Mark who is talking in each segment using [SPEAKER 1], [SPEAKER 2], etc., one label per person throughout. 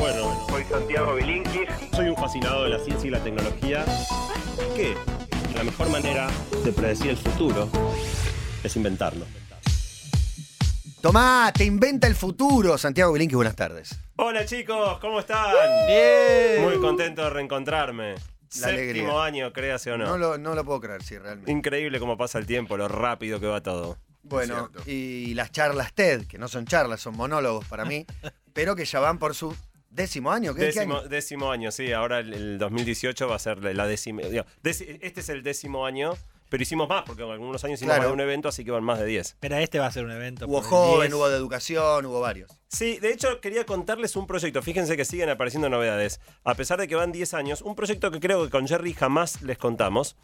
[SPEAKER 1] Bueno,
[SPEAKER 2] Soy Santiago Bilinkis.
[SPEAKER 1] soy un fascinado de la ciencia y la tecnología. Que la mejor manera de predecir el futuro es inventarlo.
[SPEAKER 3] Tomá, te inventa el futuro. Santiago Bilinqui, buenas tardes.
[SPEAKER 1] Hola chicos, ¿cómo están?
[SPEAKER 3] Bien.
[SPEAKER 1] Muy contento de reencontrarme.
[SPEAKER 3] La
[SPEAKER 1] Séptimo
[SPEAKER 3] alegría.
[SPEAKER 1] año, créase o no.
[SPEAKER 3] No lo, no lo puedo creer, sí, realmente.
[SPEAKER 1] Increíble cómo pasa el tiempo, lo rápido que va todo.
[SPEAKER 3] Bueno, y las charlas TED, que no son charlas, son monólogos para mí, pero que ya van por su décimo año. ¿Qué, qué
[SPEAKER 1] Décimo,
[SPEAKER 3] año?
[SPEAKER 1] décimo año, sí. Ahora el, el 2018 va a ser la décima. Este es el décimo año, pero hicimos más, porque en algunos años hicimos
[SPEAKER 3] Claro.
[SPEAKER 1] más de un evento, así que van más de 10.
[SPEAKER 4] Pero este va a ser un evento.
[SPEAKER 3] Hubo joven,
[SPEAKER 4] 10.
[SPEAKER 3] hubo de educación, hubo varios.
[SPEAKER 1] Sí, de hecho quería contarles un proyecto. Fíjense que siguen apareciendo novedades. A pesar de que van 10 años, un proyecto que creo que con Jerry jamás les contamos,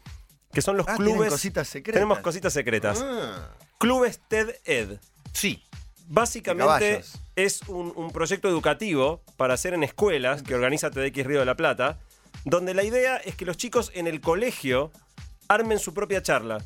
[SPEAKER 1] que son los
[SPEAKER 3] Ah,
[SPEAKER 1] clubes.
[SPEAKER 3] cositas secretas.
[SPEAKER 1] Tenemos cositas secretas.
[SPEAKER 5] Ah,
[SPEAKER 1] Clubes TED Ed.
[SPEAKER 3] Sí.
[SPEAKER 1] Básicamente es un, un proyecto educativo para hacer en escuelas que organiza TDX Río de la Plata, donde la idea es que los chicos en el colegio armen su propia charla.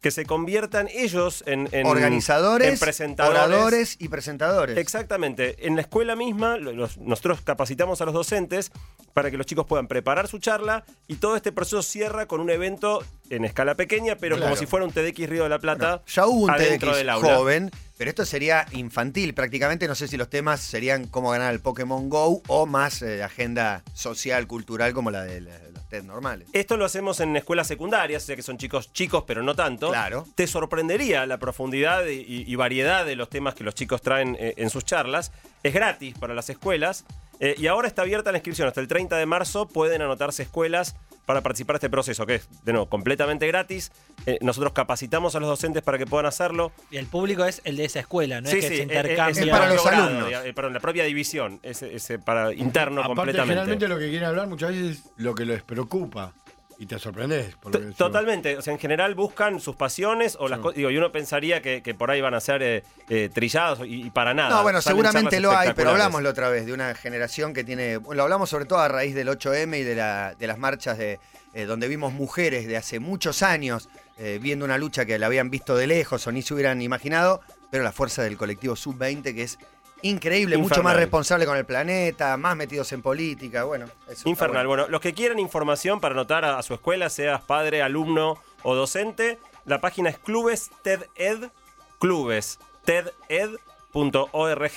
[SPEAKER 1] Que se conviertan ellos en, en-
[SPEAKER 3] Organizadores,
[SPEAKER 1] en presentadores.
[SPEAKER 3] oradores y presentadores.
[SPEAKER 1] Exactamente. En la escuela misma, los- nosotros capacitamos a los docentes para que los chicos puedan preparar su charla y todo este proceso cierra con un evento en escala pequeña, pero como si fuera un TDX Río de la Plata.
[SPEAKER 3] Ya hubo un TEDx
[SPEAKER 1] del aula.
[SPEAKER 3] joven, pero esto sería infantil prácticamente. No sé si los temas serían cómo ganar el Pokémon Go o más eh, agenda social, cultural como la de la- los TED normales.
[SPEAKER 1] Esto lo hacemos en escuelas secundarias, o sea que son chicos chicos, pero no tanto.
[SPEAKER 3] Claro.
[SPEAKER 1] Te sorprendería la profundidad y, y variedad de los temas que los chicos traen eh, en sus charlas. Es gratis para las escuelas. Eh, y ahora está abierta la inscripción. Hasta el 30 de marzo pueden anotarse escuelas para participar de este proceso, que es, de nuevo, completamente gratis. Eh, nosotros capacitamos a los docentes para que puedan hacerlo.
[SPEAKER 4] Y el público es el de esa escuela, no
[SPEAKER 1] sí,
[SPEAKER 4] es que
[SPEAKER 1] sí,
[SPEAKER 4] se intercambia.
[SPEAKER 3] Es para
[SPEAKER 1] el
[SPEAKER 3] los
[SPEAKER 1] propio grado,
[SPEAKER 3] alumnos.
[SPEAKER 1] diga- eh, perdón, la propia división, es, es, para interno
[SPEAKER 5] Aparte,
[SPEAKER 1] completamente.
[SPEAKER 5] generalmente lo que quieren hablar muchas veces es lo que les preocupa. Y te sorprendes. por lo
[SPEAKER 1] T-
[SPEAKER 5] que decimos.
[SPEAKER 1] Totalmente, o sea, en general buscan sus pasiones o las
[SPEAKER 5] Sí.
[SPEAKER 1] digo, y uno pensaría que, que por ahí van a ser eh, eh, trillados y, y para nada.
[SPEAKER 3] No, bueno,
[SPEAKER 1] Salen
[SPEAKER 3] seguramente lo hay, pero hablamos la otra vez de una generación que tiene. Bueno, lo hablamos sobre todo a raíz del 8M y de, la, de las marchas de eh, donde vimos mujeres de hace muchos años eh, viendo una lucha que la habían visto de lejos o ni se hubieran imaginado, pero la fuerza del colectivo Sub-20 que es increíble, mucho más responsable con el planeta, más metidos en política, bueno. eso
[SPEAKER 1] Infernal.
[SPEAKER 3] bueno.
[SPEAKER 1] Bueno. los que quieran información para anotar a, a su escuela, seas padre, alumno o docente, la página es clubes TEDED, clubes TEDED.org,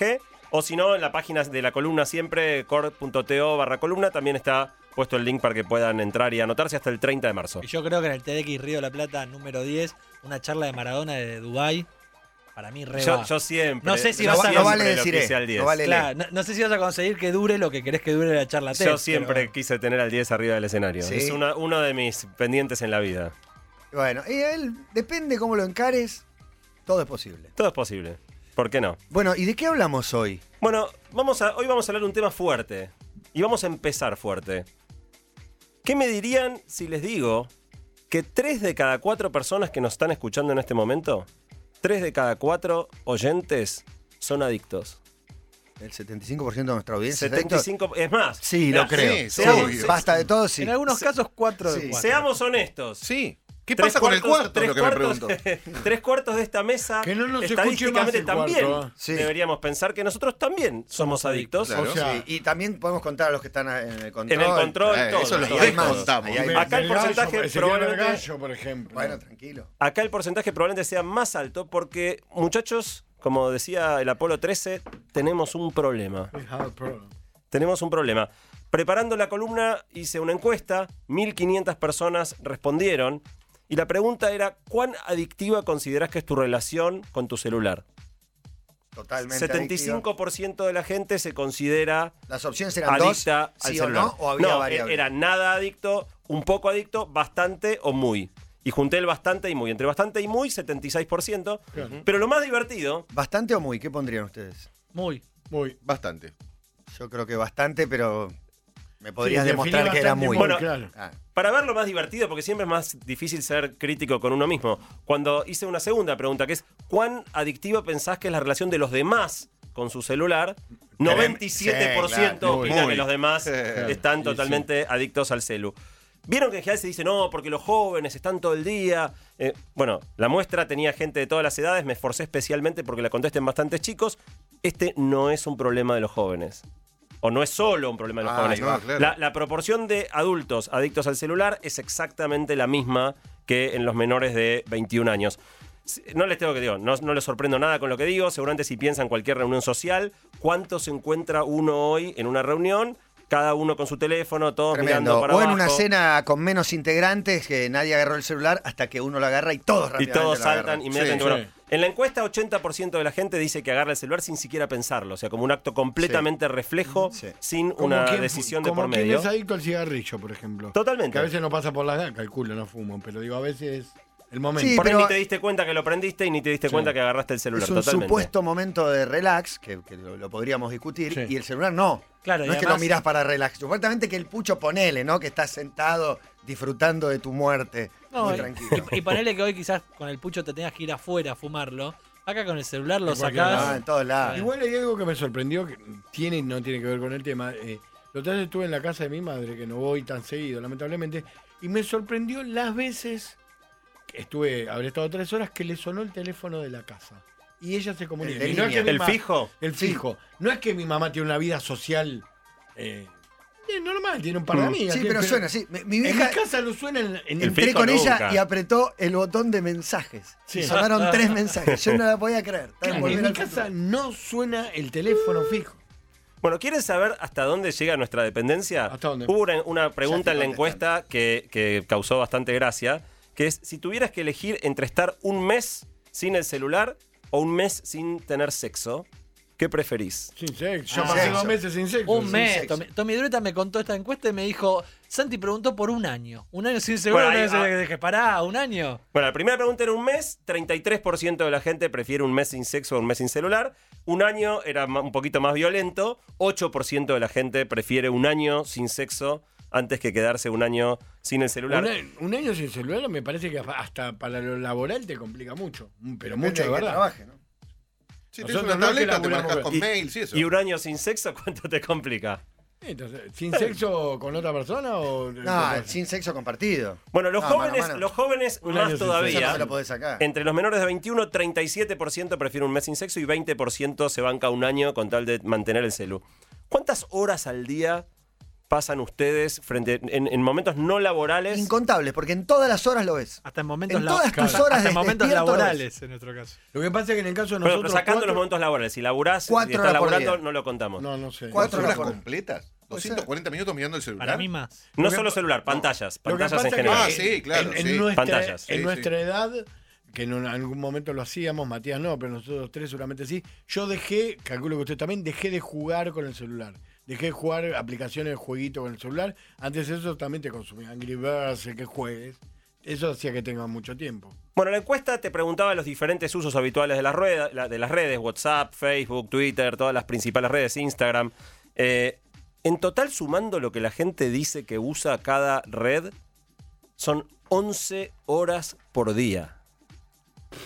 [SPEAKER 1] o si no, en la página de la columna siempre, core.to barra columna, también está puesto el link para que puedan entrar y anotarse hasta el 30 de marzo.
[SPEAKER 4] Y yo creo que en el TDX Río de la Plata número 10, una charla de Maradona de Dubai para mí re
[SPEAKER 1] Yo,
[SPEAKER 4] va.
[SPEAKER 1] yo siempre.
[SPEAKER 4] No sé si vas a-
[SPEAKER 1] siempre
[SPEAKER 4] no
[SPEAKER 3] vale
[SPEAKER 1] lo
[SPEAKER 3] decir,
[SPEAKER 1] quise al 10.
[SPEAKER 3] no vale-
[SPEAKER 4] Claro, no, no sé si vas a conseguir que dure lo que querés que dure la charla.
[SPEAKER 1] Yo siempre
[SPEAKER 4] pero-
[SPEAKER 1] quise tener al 10 arriba del escenario.
[SPEAKER 3] Sí.
[SPEAKER 1] Es una- uno de mis pendientes en la vida.
[SPEAKER 3] Bueno, y él, depende cómo lo encares, todo es posible.
[SPEAKER 1] Todo es posible. ¿Por qué no?
[SPEAKER 3] Bueno, ¿y de qué hablamos hoy?
[SPEAKER 1] Bueno, vamos a, hoy vamos a hablar de un tema fuerte. Y vamos a empezar fuerte. ¿Qué me dirían si les digo que tres de cada cuatro personas que nos están escuchando en este momento, tres de cada cuatro oyentes son adictos?
[SPEAKER 3] El 75% de nuestra audiencia. es adicto.
[SPEAKER 1] 75, es más.
[SPEAKER 3] Sí, lo creo.
[SPEAKER 5] sí,
[SPEAKER 3] Sí,
[SPEAKER 5] obvio.
[SPEAKER 3] basta de todo, sí.
[SPEAKER 4] En algunos casos, 4 de
[SPEAKER 3] sí.
[SPEAKER 4] 4.
[SPEAKER 1] Seamos honestos.
[SPEAKER 5] Sí. ¿Qué
[SPEAKER 1] Tres
[SPEAKER 5] pasa con el
[SPEAKER 1] cuartos-
[SPEAKER 5] cuarto?
[SPEAKER 1] tres
[SPEAKER 5] Lo que me
[SPEAKER 1] cuartos-
[SPEAKER 5] pregunto.
[SPEAKER 1] tres cuartos de esta mesa,
[SPEAKER 5] Que no nos
[SPEAKER 1] estadísticamente
[SPEAKER 5] cuarto,
[SPEAKER 1] también.
[SPEAKER 3] Sí.
[SPEAKER 1] deberíamos pensar que nosotros también somos adictos.
[SPEAKER 5] Claro. O sea,
[SPEAKER 3] Sí, y también podemos contar a los que están en el control.
[SPEAKER 1] En el control,
[SPEAKER 5] Eh,
[SPEAKER 1] todo.
[SPEAKER 5] eso lo
[SPEAKER 3] Ahí hay más.
[SPEAKER 5] descontamos.
[SPEAKER 3] Ahí hay
[SPEAKER 5] Me-
[SPEAKER 3] más.
[SPEAKER 1] Acá el porcentaje probablemente-
[SPEAKER 5] Gallo, por ejemplo.
[SPEAKER 3] Bueno, tranquilo.
[SPEAKER 1] Acá el porcentaje probablemente sea más alto porque, muchachos, como decía el Apolo 13, tenemos un problema.
[SPEAKER 5] We have a problem.
[SPEAKER 1] Tenemos un problema. Preparando la columna hice una encuesta, 1500 personas respondieron y la pregunta era, ¿cuán adictiva consideras que es tu relación con tu celular?
[SPEAKER 3] Totalmente. adictivo.
[SPEAKER 1] 75% de la gente se considera
[SPEAKER 3] Las opciones eran dos,
[SPEAKER 1] adicta al
[SPEAKER 3] sí o
[SPEAKER 1] celular.
[SPEAKER 3] no, o había
[SPEAKER 1] No,
[SPEAKER 3] variables.
[SPEAKER 1] era nada adicto, un poco adicto, bastante o muy. Y junté el bastante y muy. Entre bastante y muy, 76%.
[SPEAKER 5] Claro.
[SPEAKER 1] Pero lo más divertido,
[SPEAKER 3] ¿Bastante o muy? ¿Qué pondrían ustedes?
[SPEAKER 4] Muy.
[SPEAKER 5] Muy, bastante.
[SPEAKER 3] Yo creo que bastante, pero me podrías
[SPEAKER 5] Sí,
[SPEAKER 3] demostrar que era muy.
[SPEAKER 1] Bueno,
[SPEAKER 5] claro.
[SPEAKER 3] Ah,
[SPEAKER 1] para ver lo más divertido, porque siempre es más difícil ser crítico con uno mismo, cuando hice una segunda pregunta, que es, ¿cuán adictiva pensás que es la relación de los demás con su celular? 97%
[SPEAKER 3] Sí, claro,
[SPEAKER 1] opina
[SPEAKER 5] muy.
[SPEAKER 1] que los demás están
[SPEAKER 5] Sí,
[SPEAKER 1] totalmente adictos al celu. Vieron que en general se dice, no, porque los jóvenes están todo el día. Eh, bueno, la muestra tenía gente de todas las edades, me esforcé especialmente porque la contesten bastantes chicos. Este no es un problema de los jóvenes. O no es solo un problema de los
[SPEAKER 3] Ah,
[SPEAKER 1] jóvenes.
[SPEAKER 2] no, claro.
[SPEAKER 1] la, la proporción de adultos adictos al celular es exactamente la misma que en los menores de 21 años. No les tengo que digo, no, no les sorprendo nada con lo que digo. Seguramente si piensan en cualquier reunión social, ¿cuánto se encuentra uno hoy en una reunión? Cada uno con su teléfono, todos
[SPEAKER 3] Tremendo.
[SPEAKER 1] mirando para
[SPEAKER 3] O en
[SPEAKER 1] abajo.
[SPEAKER 3] una cena con menos integrantes que nadie agarró el celular hasta que uno lo agarra y todos
[SPEAKER 1] y todos saltan
[SPEAKER 3] agarran.
[SPEAKER 1] inmediatamente.
[SPEAKER 5] Sí,
[SPEAKER 1] Bueno,
[SPEAKER 5] sí.
[SPEAKER 1] En la encuesta, 80% de la gente dice que agarra el celular sin siquiera pensarlo. O sea, como un acto completamente reflejo,
[SPEAKER 3] Sí.
[SPEAKER 1] sin
[SPEAKER 5] Como
[SPEAKER 1] una
[SPEAKER 5] quien
[SPEAKER 1] decisión de
[SPEAKER 5] como
[SPEAKER 1] por
[SPEAKER 5] quien
[SPEAKER 1] medio.
[SPEAKER 5] es adicto al cigarrillo, por ejemplo.
[SPEAKER 1] Totalmente.
[SPEAKER 5] Que a veces no pasa por la calculo, no fumo, pero digo, a veces el momento.
[SPEAKER 3] Sí,
[SPEAKER 1] Por ahí
[SPEAKER 3] pero-
[SPEAKER 1] ni te diste cuenta que lo prendiste y ni te diste
[SPEAKER 5] Sí.
[SPEAKER 1] cuenta que agarraste el celular.
[SPEAKER 3] Es un
[SPEAKER 1] Totalmente.
[SPEAKER 3] supuesto momento de relax, que, que lo, lo podríamos discutir,
[SPEAKER 5] Sí.
[SPEAKER 3] y el celular no.
[SPEAKER 4] Claro,
[SPEAKER 3] no es que lo mirás para relax. Supuestamente que el pucho ponele, ¿no? Que estás sentado disfrutando de tu muerte.
[SPEAKER 4] No,
[SPEAKER 3] muy
[SPEAKER 4] y-
[SPEAKER 3] tranquilo.
[SPEAKER 4] Y, y ponele que hoy quizás con el pucho te tengas que ir afuera a fumarlo. Acá con el celular lo sacás.
[SPEAKER 3] Ah, en todos lados.
[SPEAKER 5] Igual hay algo que me sorprendió, que tiene y no tiene que ver con el tema. Eh, otra vez estuve en la casa de mi madre, que no voy tan seguido, lamentablemente, y me sorprendió las veces que estuve, habré estado tres horas, que le sonó el teléfono de la casa. Y ella se comunica.
[SPEAKER 3] El de
[SPEAKER 5] Y no es que
[SPEAKER 3] línea.
[SPEAKER 5] mi
[SPEAKER 1] ¿El
[SPEAKER 5] ma-
[SPEAKER 1] fijo?
[SPEAKER 5] El fijo. No es que mi mamá tiene una vida social eh, eh, normal, tiene un par de
[SPEAKER 1] Mm.
[SPEAKER 5] amigas.
[SPEAKER 3] Sí, pero suena así. Mi, mi
[SPEAKER 5] En
[SPEAKER 3] vieja
[SPEAKER 5] mi casa no suena en, en
[SPEAKER 1] El
[SPEAKER 3] entré con ella
[SPEAKER 1] nunca.
[SPEAKER 3] y apretó el botón de mensajes.
[SPEAKER 5] Sí.
[SPEAKER 3] Y sonaron tres mensajes. Yo no la podía creer. Estaba en
[SPEAKER 5] mi casa no suena el teléfono fijo.
[SPEAKER 1] Bueno, ¿quieren saber hasta dónde llega nuestra dependencia?
[SPEAKER 5] ¿Hasta dónde?
[SPEAKER 1] Hubo una, una pregunta en la encuesta que, que causó bastante gracia, que es si tuvieras que elegir entre estar un mes sin el celular o un mes sin tener sexo, ¿qué preferís?
[SPEAKER 5] Sin sexo. Yo
[SPEAKER 3] Ah,
[SPEAKER 5] pasé
[SPEAKER 3] sexo.
[SPEAKER 5] dos meses sin sexo.
[SPEAKER 4] Un mes.
[SPEAKER 3] sexo.
[SPEAKER 4] Tommy, Tommy Drueta me contó esta encuesta y me dijo, Santi preguntó por un año. Un año sin seguro,
[SPEAKER 1] Bueno,
[SPEAKER 4] un
[SPEAKER 1] ahí-
[SPEAKER 4] año sin-
[SPEAKER 1] ah.
[SPEAKER 4] dije, pará, un año.
[SPEAKER 1] Bueno, la primera pregunta era un mes, 33% de la gente prefiere un mes sin sexo o un mes sin celular. Un año era ma- un poquito más violento, 8% de la gente prefiere un año sin sexo antes que quedarse un año sin el celular.
[SPEAKER 5] Un, año- un año sin celular me parece que hasta para lo laboral te complica mucho. Pero
[SPEAKER 3] Depende
[SPEAKER 5] mucho, de
[SPEAKER 3] que
[SPEAKER 5] verdad.
[SPEAKER 3] trabaje, ¿no?
[SPEAKER 2] Si tenés
[SPEAKER 5] Nosotros
[SPEAKER 2] una
[SPEAKER 5] no
[SPEAKER 2] tableta, te marcas con
[SPEAKER 1] Y-
[SPEAKER 2] mail, sí, eso.
[SPEAKER 1] ¿Y un año sin sexo cuánto te complica?
[SPEAKER 5] Entonces, ¿Sin sexo con otra persona o.?
[SPEAKER 3] No, sin sexo compartido.
[SPEAKER 1] Bueno, los
[SPEAKER 3] No,
[SPEAKER 1] jóvenes,
[SPEAKER 3] mano a mano.
[SPEAKER 1] los jóvenes
[SPEAKER 5] Un
[SPEAKER 1] más todavía.
[SPEAKER 3] no se lo podés sacar.
[SPEAKER 1] Entre los menores de 21, 37% prefieren un mes sin sexo y 20% se banca un año con tal de mantener el celu. ¿Cuántas horas al día pasan ustedes frente en, en momentos no laborales?
[SPEAKER 3] Incontables, porque en todas las horas lo ves.
[SPEAKER 4] Hasta en momentos,
[SPEAKER 3] En todas tus
[SPEAKER 4] hasta-
[SPEAKER 3] horas
[SPEAKER 4] hasta en
[SPEAKER 3] de
[SPEAKER 4] momentos laborales, en nuestro caso.
[SPEAKER 5] Lo que pasa es que en el caso de nosotros.
[SPEAKER 1] pero sacando
[SPEAKER 5] cuatro-
[SPEAKER 1] los momentos laborales. Si laburás y
[SPEAKER 3] Cuatro
[SPEAKER 1] estás laburando, no lo contamos. No,
[SPEAKER 5] No, no sé.
[SPEAKER 3] Cuatro
[SPEAKER 2] ¿Cuatro horas completas?
[SPEAKER 3] Puede ser.
[SPEAKER 2] ¿240 minutos mirando el celular?
[SPEAKER 4] Para mí más.
[SPEAKER 5] Que
[SPEAKER 1] solo celular, pantallas. Pantallas en general.
[SPEAKER 2] Ah, sí, claro,
[SPEAKER 5] En, en nuestra,
[SPEAKER 1] Pantallas.
[SPEAKER 5] en
[SPEAKER 2] Sí,
[SPEAKER 5] nuestra edad, que en un- algún momento lo hacíamos, Matías no, pero nosotros tres seguramente sí. Yo dejé, calculo que usted también, dejé de jugar con el celular. Dejé de jugar aplicaciones de jueguito con el celular. Antes eso también te consumía. Angry Birds, que juegues. Eso hacía que tenga mucho tiempo.
[SPEAKER 1] Bueno, la encuesta te preguntaba los diferentes usos habituales de la- de las redes, WhatsApp, Facebook, Twitter, todas las principales redes, Instagram. Eh, en total, sumando lo que la gente dice que usa cada red, son 11 horas por día.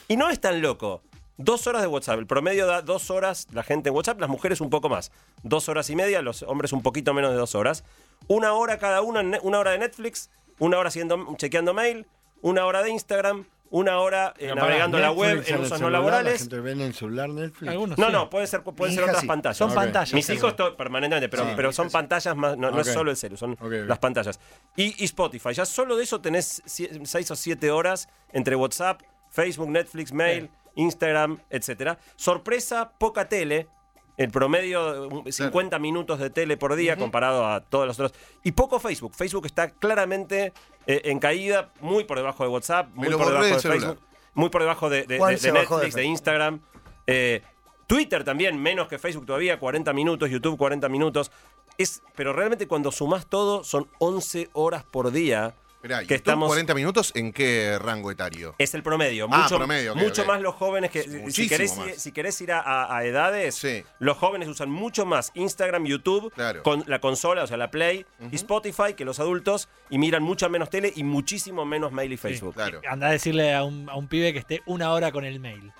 [SPEAKER 1] Y no es tan loco. Dos horas de WhatsApp. El promedio da dos horas la gente en WhatsApp, las mujeres un poco más. Dos horas y media, los hombres un poquito menos de dos horas. Una hora cada uno, una hora de Netflix, una hora haciendo, chequeando mail, una hora de Instagram, una hora eh, navegando
[SPEAKER 5] pará,
[SPEAKER 1] la web
[SPEAKER 5] Netflix
[SPEAKER 1] en usos no
[SPEAKER 5] La
[SPEAKER 1] laborales.
[SPEAKER 5] gente ve en el celular Netflix.
[SPEAKER 4] Algunos
[SPEAKER 1] No,
[SPEAKER 4] sí.
[SPEAKER 1] no, pueden ser, pueden ser otras
[SPEAKER 3] sí.
[SPEAKER 1] pantallas.
[SPEAKER 4] Son pantallas.
[SPEAKER 1] Mis hijos to- permanentemente, pero,
[SPEAKER 3] Sí.
[SPEAKER 1] pero son pantallas más, no, no es solo el celu, son las pantallas. Y, y Spotify, ya solo de eso tenés 6 o 7 horas entre WhatsApp, Facebook, Netflix, mail, Instagram, etcétera. Sorpresa, poca tele. El promedio, un- 50 minutos de tele por día comparado a todos los otros. Y poco Facebook. Facebook está claramente eh, en caída, muy por debajo de WhatsApp, muy por debajo de
[SPEAKER 2] celular.
[SPEAKER 1] Facebook, muy por debajo de, de-
[SPEAKER 3] ¿Cuál
[SPEAKER 1] de-
[SPEAKER 3] se
[SPEAKER 1] de
[SPEAKER 3] bajó de
[SPEAKER 1] Netflix, de? Instagram. Eh, Twitter también, menos que Facebook todavía, 40 minutos, YouTube 40 minutos. Es, pero realmente cuando sumás todo son 11 horas por día.
[SPEAKER 2] Mirá,
[SPEAKER 1] que estamos,
[SPEAKER 2] 40 minutos, ¿en qué rango etario?
[SPEAKER 1] es el promedio.
[SPEAKER 2] Ah,
[SPEAKER 1] Mucho,
[SPEAKER 2] promedio,
[SPEAKER 1] mucho más los jóvenes que. Si querés,
[SPEAKER 2] más.
[SPEAKER 1] si querés ir a, a- a edades,
[SPEAKER 2] Sí.
[SPEAKER 1] los jóvenes usan mucho más Instagram, YouTube,
[SPEAKER 2] Claro.
[SPEAKER 1] con la consola, o sea, la Play y Spotify que los adultos y miran mucha menos tele y muchísimo menos mail y Facebook.
[SPEAKER 2] Claro.
[SPEAKER 4] Anda a decirle a un, a un pibe que esté una hora con el mail.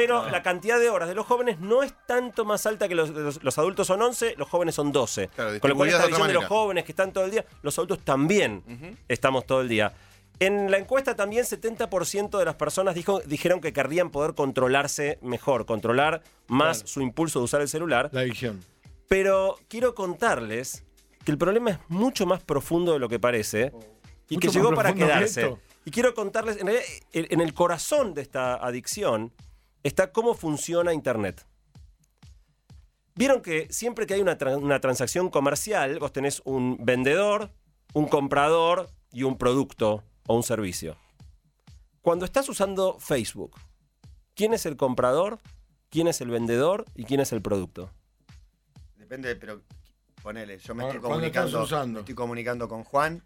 [SPEAKER 1] Pero la cantidad de horas de los jóvenes no es tanto más alta que los, los- los adultos son 11, los jóvenes son 12.
[SPEAKER 2] Claro,
[SPEAKER 1] Con lo cual esta visión de los jóvenes que están todo el día, los adultos también estamos todo el día. En la encuesta también 70% de las personas dijo, dijeron que querrían poder controlarse mejor, controlar más
[SPEAKER 5] Claro.
[SPEAKER 1] su impulso de usar el celular.
[SPEAKER 5] La adicción.
[SPEAKER 1] Pero quiero contarles que el problema es mucho más profundo de lo que parece y
[SPEAKER 5] Mucho
[SPEAKER 1] que llegó para
[SPEAKER 5] que
[SPEAKER 1] quedarse. Y quiero contarles, en, realidad, en el corazón de esta adicción está cómo funciona Internet. Vieron que siempre que hay una, tra- una transacción comercial, vos tenés un vendedor, un comprador y un producto o un servicio. Cuando estás usando Facebook, ¿quién es el comprador? ¿Quién es el vendedor? ¿Y quién es el producto?
[SPEAKER 3] Depende, pero ponele, yo me
[SPEAKER 5] Ahora,
[SPEAKER 3] estoy
[SPEAKER 5] ¿cuándo estás
[SPEAKER 3] comunicando,
[SPEAKER 5] usando?
[SPEAKER 3] me estoy comunicando con Juan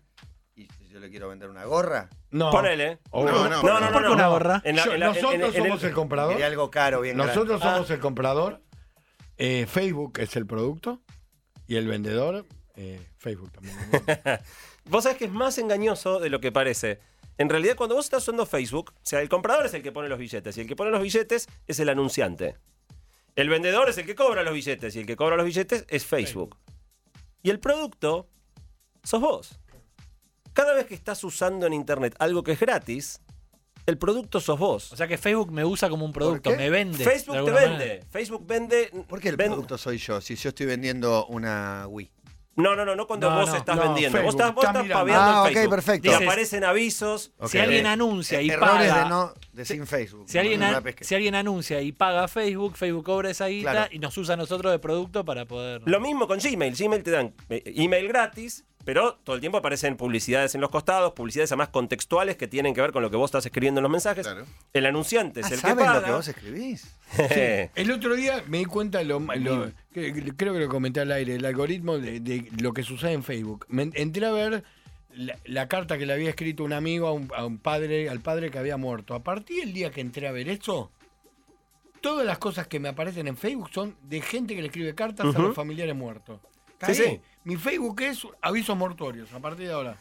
[SPEAKER 3] y yo le quiero vender una gorra.
[SPEAKER 5] No.
[SPEAKER 1] Ponele.
[SPEAKER 2] No, no,
[SPEAKER 1] No, no, no,
[SPEAKER 4] ¿Por qué
[SPEAKER 1] no.
[SPEAKER 4] una gorra?
[SPEAKER 1] En la-
[SPEAKER 5] Yo-
[SPEAKER 1] en la- en-
[SPEAKER 5] nosotros
[SPEAKER 1] en- en
[SPEAKER 5] somos el, comprador.
[SPEAKER 3] Quería algo caro, bien
[SPEAKER 5] Nosotros
[SPEAKER 3] grande.
[SPEAKER 5] somos el comprador. eh, Facebook es el producto. Y el vendedor, eh, Facebook también.
[SPEAKER 1] Vos sabés que es más engañoso de lo que parece. En realidad, cuando vos estás usando Facebook, o sea, el comprador es el que pone los billetes y el que pone los billetes es el anunciante. El vendedor es el que cobra los billetes y el que cobra los billetes es Facebook. Y el producto sos vos. Cada vez que estás usando en Internet algo que es gratis, el producto sos vos.
[SPEAKER 4] O sea que Facebook me usa como un producto, me vende.
[SPEAKER 1] Facebook te vende.
[SPEAKER 4] manera.
[SPEAKER 1] Facebook vende.
[SPEAKER 3] ¿Por qué el producto soy yo? Si yo estoy vendiendo una Wii.
[SPEAKER 1] No, no, no, no cuando
[SPEAKER 4] No,
[SPEAKER 1] vos
[SPEAKER 4] no,
[SPEAKER 1] estás
[SPEAKER 5] no,
[SPEAKER 1] vendiendo.
[SPEAKER 5] Facebook,
[SPEAKER 1] vos estás, vos
[SPEAKER 5] estás
[SPEAKER 1] paveando
[SPEAKER 3] Ah,
[SPEAKER 1] en
[SPEAKER 3] ok, perfecto.
[SPEAKER 1] Te aparecen avisos.
[SPEAKER 4] Si alguien anuncia y
[SPEAKER 3] Errores
[SPEAKER 4] paga.
[SPEAKER 3] de no de sin Facebook.
[SPEAKER 4] Si alguien, an- si alguien anuncia y paga Facebook, Facebook cobra esa guita
[SPEAKER 3] Claro.
[SPEAKER 4] y nos usa a nosotros de producto para poder.
[SPEAKER 1] Lo mismo con Gmail. Gmail te dan eh, email gratis, pero todo el tiempo aparecen publicidades en los costados, publicidades además contextuales que tienen que ver con lo que vos estás escribiendo en los mensajes.
[SPEAKER 2] Claro.
[SPEAKER 1] El anunciante es
[SPEAKER 3] Ah,
[SPEAKER 1] el que
[SPEAKER 3] ¿Saben
[SPEAKER 1] paga.
[SPEAKER 3] lo que vos escribís?
[SPEAKER 5] El otro día me di cuenta, lo, lo- que- creo que lo comenté al aire, el algoritmo de, de lo que sucede en Facebook. Me entré a ver la, la carta que le había escrito un amigo a un, a un padre, al padre que había muerto. A partir del día que entré a ver eso, todas las cosas que me aparecen en Facebook son de gente que le escribe cartas a los familiares muertos.
[SPEAKER 1] Sí, sí.
[SPEAKER 5] Mi Facebook es avisos mortuorios a partir de ahora.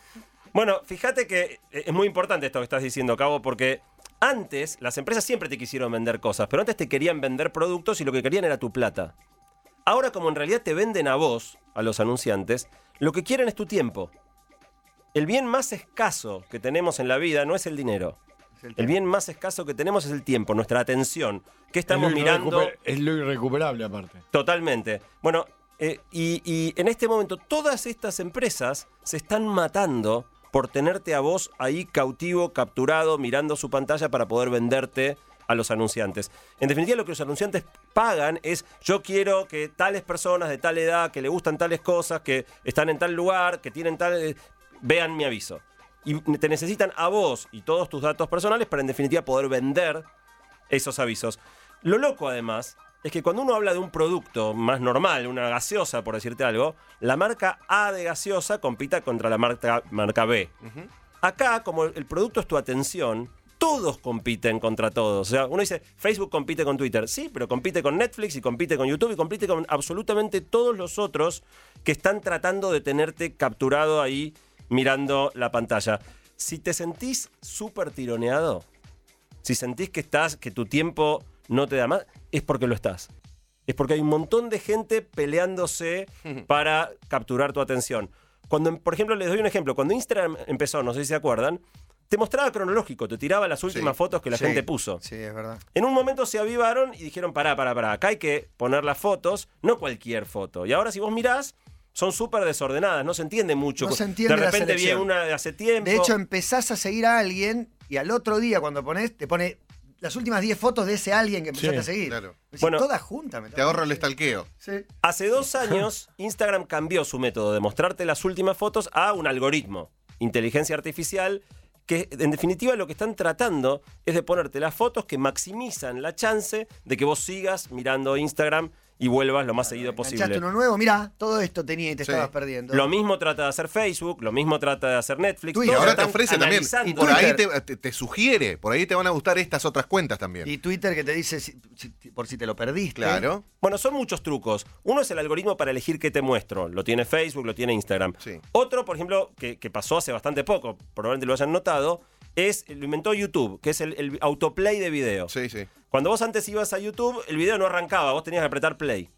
[SPEAKER 1] Bueno, fíjate que eh, es muy importante esto que estás diciendo, Cabo, porque antes las empresas siempre te quisieron vender cosas, pero antes te querían vender productos y lo que querían era tu plata. Ahora, como en realidad te venden a vos, a los anunciantes, lo que quieren es tu tiempo. El bien más escaso que tenemos en la vida no es el dinero.
[SPEAKER 3] Es el
[SPEAKER 1] bien más escaso que tenemos es el tiempo, nuestra atención. ¿Qué estamos
[SPEAKER 5] es
[SPEAKER 1] mirando?
[SPEAKER 5] Es lo irrecuperable aparte.
[SPEAKER 1] Totalmente. Bueno, eh, y, y en este momento todas estas empresas se están matando por tenerte a vos ahí cautivo, capturado, mirando su pantalla para poder venderte a los anunciantes. En definitiva, lo que los anunciantes pagan es yo quiero que tales personas de tal edad, que le gustan tales cosas, que están en tal lugar, que tienen tal... eh, vean mi aviso. Y te necesitan a vos y todos tus datos personales para en definitiva poder vender esos avisos. Lo loco además es que cuando uno habla de un producto más normal, una gaseosa por decirte algo, la marca A de gaseosa compita contra la marca, marca B. Acá, como el producto es tu atención, todos compiten contra todos. O sea, uno dice, Facebook compite con Twitter. Sí, pero compite con Netflix y compite con YouTube y compite con absolutamente todos los otros que están tratando de tenerte capturado ahí mirando la pantalla. Si te sentís súper tironeado, si sentís que estás, que tu tiempo no te da más, es porque lo estás. Es porque hay un montón de gente peleándose para capturar tu atención. Cuando, por ejemplo, les doy un ejemplo. Cuando Instagram empezó, no sé si se acuerdan, te mostraba cronológico, te tiraba las últimas
[SPEAKER 2] Sí.
[SPEAKER 1] fotos que la
[SPEAKER 3] Sí,
[SPEAKER 1] gente puso.
[SPEAKER 3] Sí, es verdad.
[SPEAKER 1] En un momento se avivaron y dijeron, pará, pará, pará, acá hay que poner las fotos, no cualquier foto. Y ahora si vos mirás, son súper desordenadas, no se entiende mucho.
[SPEAKER 3] No se entiende
[SPEAKER 1] de repente vi
[SPEAKER 3] selección.
[SPEAKER 1] una de hace tiempo.
[SPEAKER 3] De hecho, empezás a seguir a alguien y al otro día cuando pones, te pone las últimas 10 fotos de ese alguien que empezaste
[SPEAKER 5] Sí,
[SPEAKER 3] a seguir.
[SPEAKER 2] claro.
[SPEAKER 3] Decís,
[SPEAKER 1] Bueno,
[SPEAKER 3] todas juntas. me
[SPEAKER 2] Te ahorro el estalqueo.
[SPEAKER 3] Sí.
[SPEAKER 1] Hace dos años, Instagram cambió su método de mostrarte las últimas fotos a un algoritmo, inteligencia artificial, que en definitiva lo que están tratando es de ponerte las fotos que maximizan la chance de que vos sigas mirando Instagram y vuelvas lo más seguido posible.
[SPEAKER 3] uno nuevo, mira, todo esto tenía y te
[SPEAKER 2] Sí.
[SPEAKER 3] estabas perdiendo.
[SPEAKER 1] Lo mismo trata de hacer Facebook, lo mismo trata de hacer Netflix.
[SPEAKER 3] Twitter.
[SPEAKER 1] Todos
[SPEAKER 2] ahora te
[SPEAKER 1] están
[SPEAKER 2] ofrece también.
[SPEAKER 1] analizando.
[SPEAKER 3] Y
[SPEAKER 2] Por ahí te, te- te sugiere, por ahí te van a gustar estas otras cuentas también.
[SPEAKER 3] Y Twitter que te dice si- si- por si te lo perdiste.
[SPEAKER 2] Claro.
[SPEAKER 1] Bueno, son muchos trucos. Uno es el algoritmo para elegir qué te muestro. Lo tiene Facebook, lo tiene Instagram.
[SPEAKER 2] Sí.
[SPEAKER 1] Otro, por ejemplo, que, que pasó hace bastante poco, probablemente lo hayan notado, es, lo inventó YouTube, que es el, el autoplay de video.
[SPEAKER 2] Sí, sí.
[SPEAKER 1] Cuando vos antes ibas a YouTube, el video no arrancaba, vos tenías que apretar play.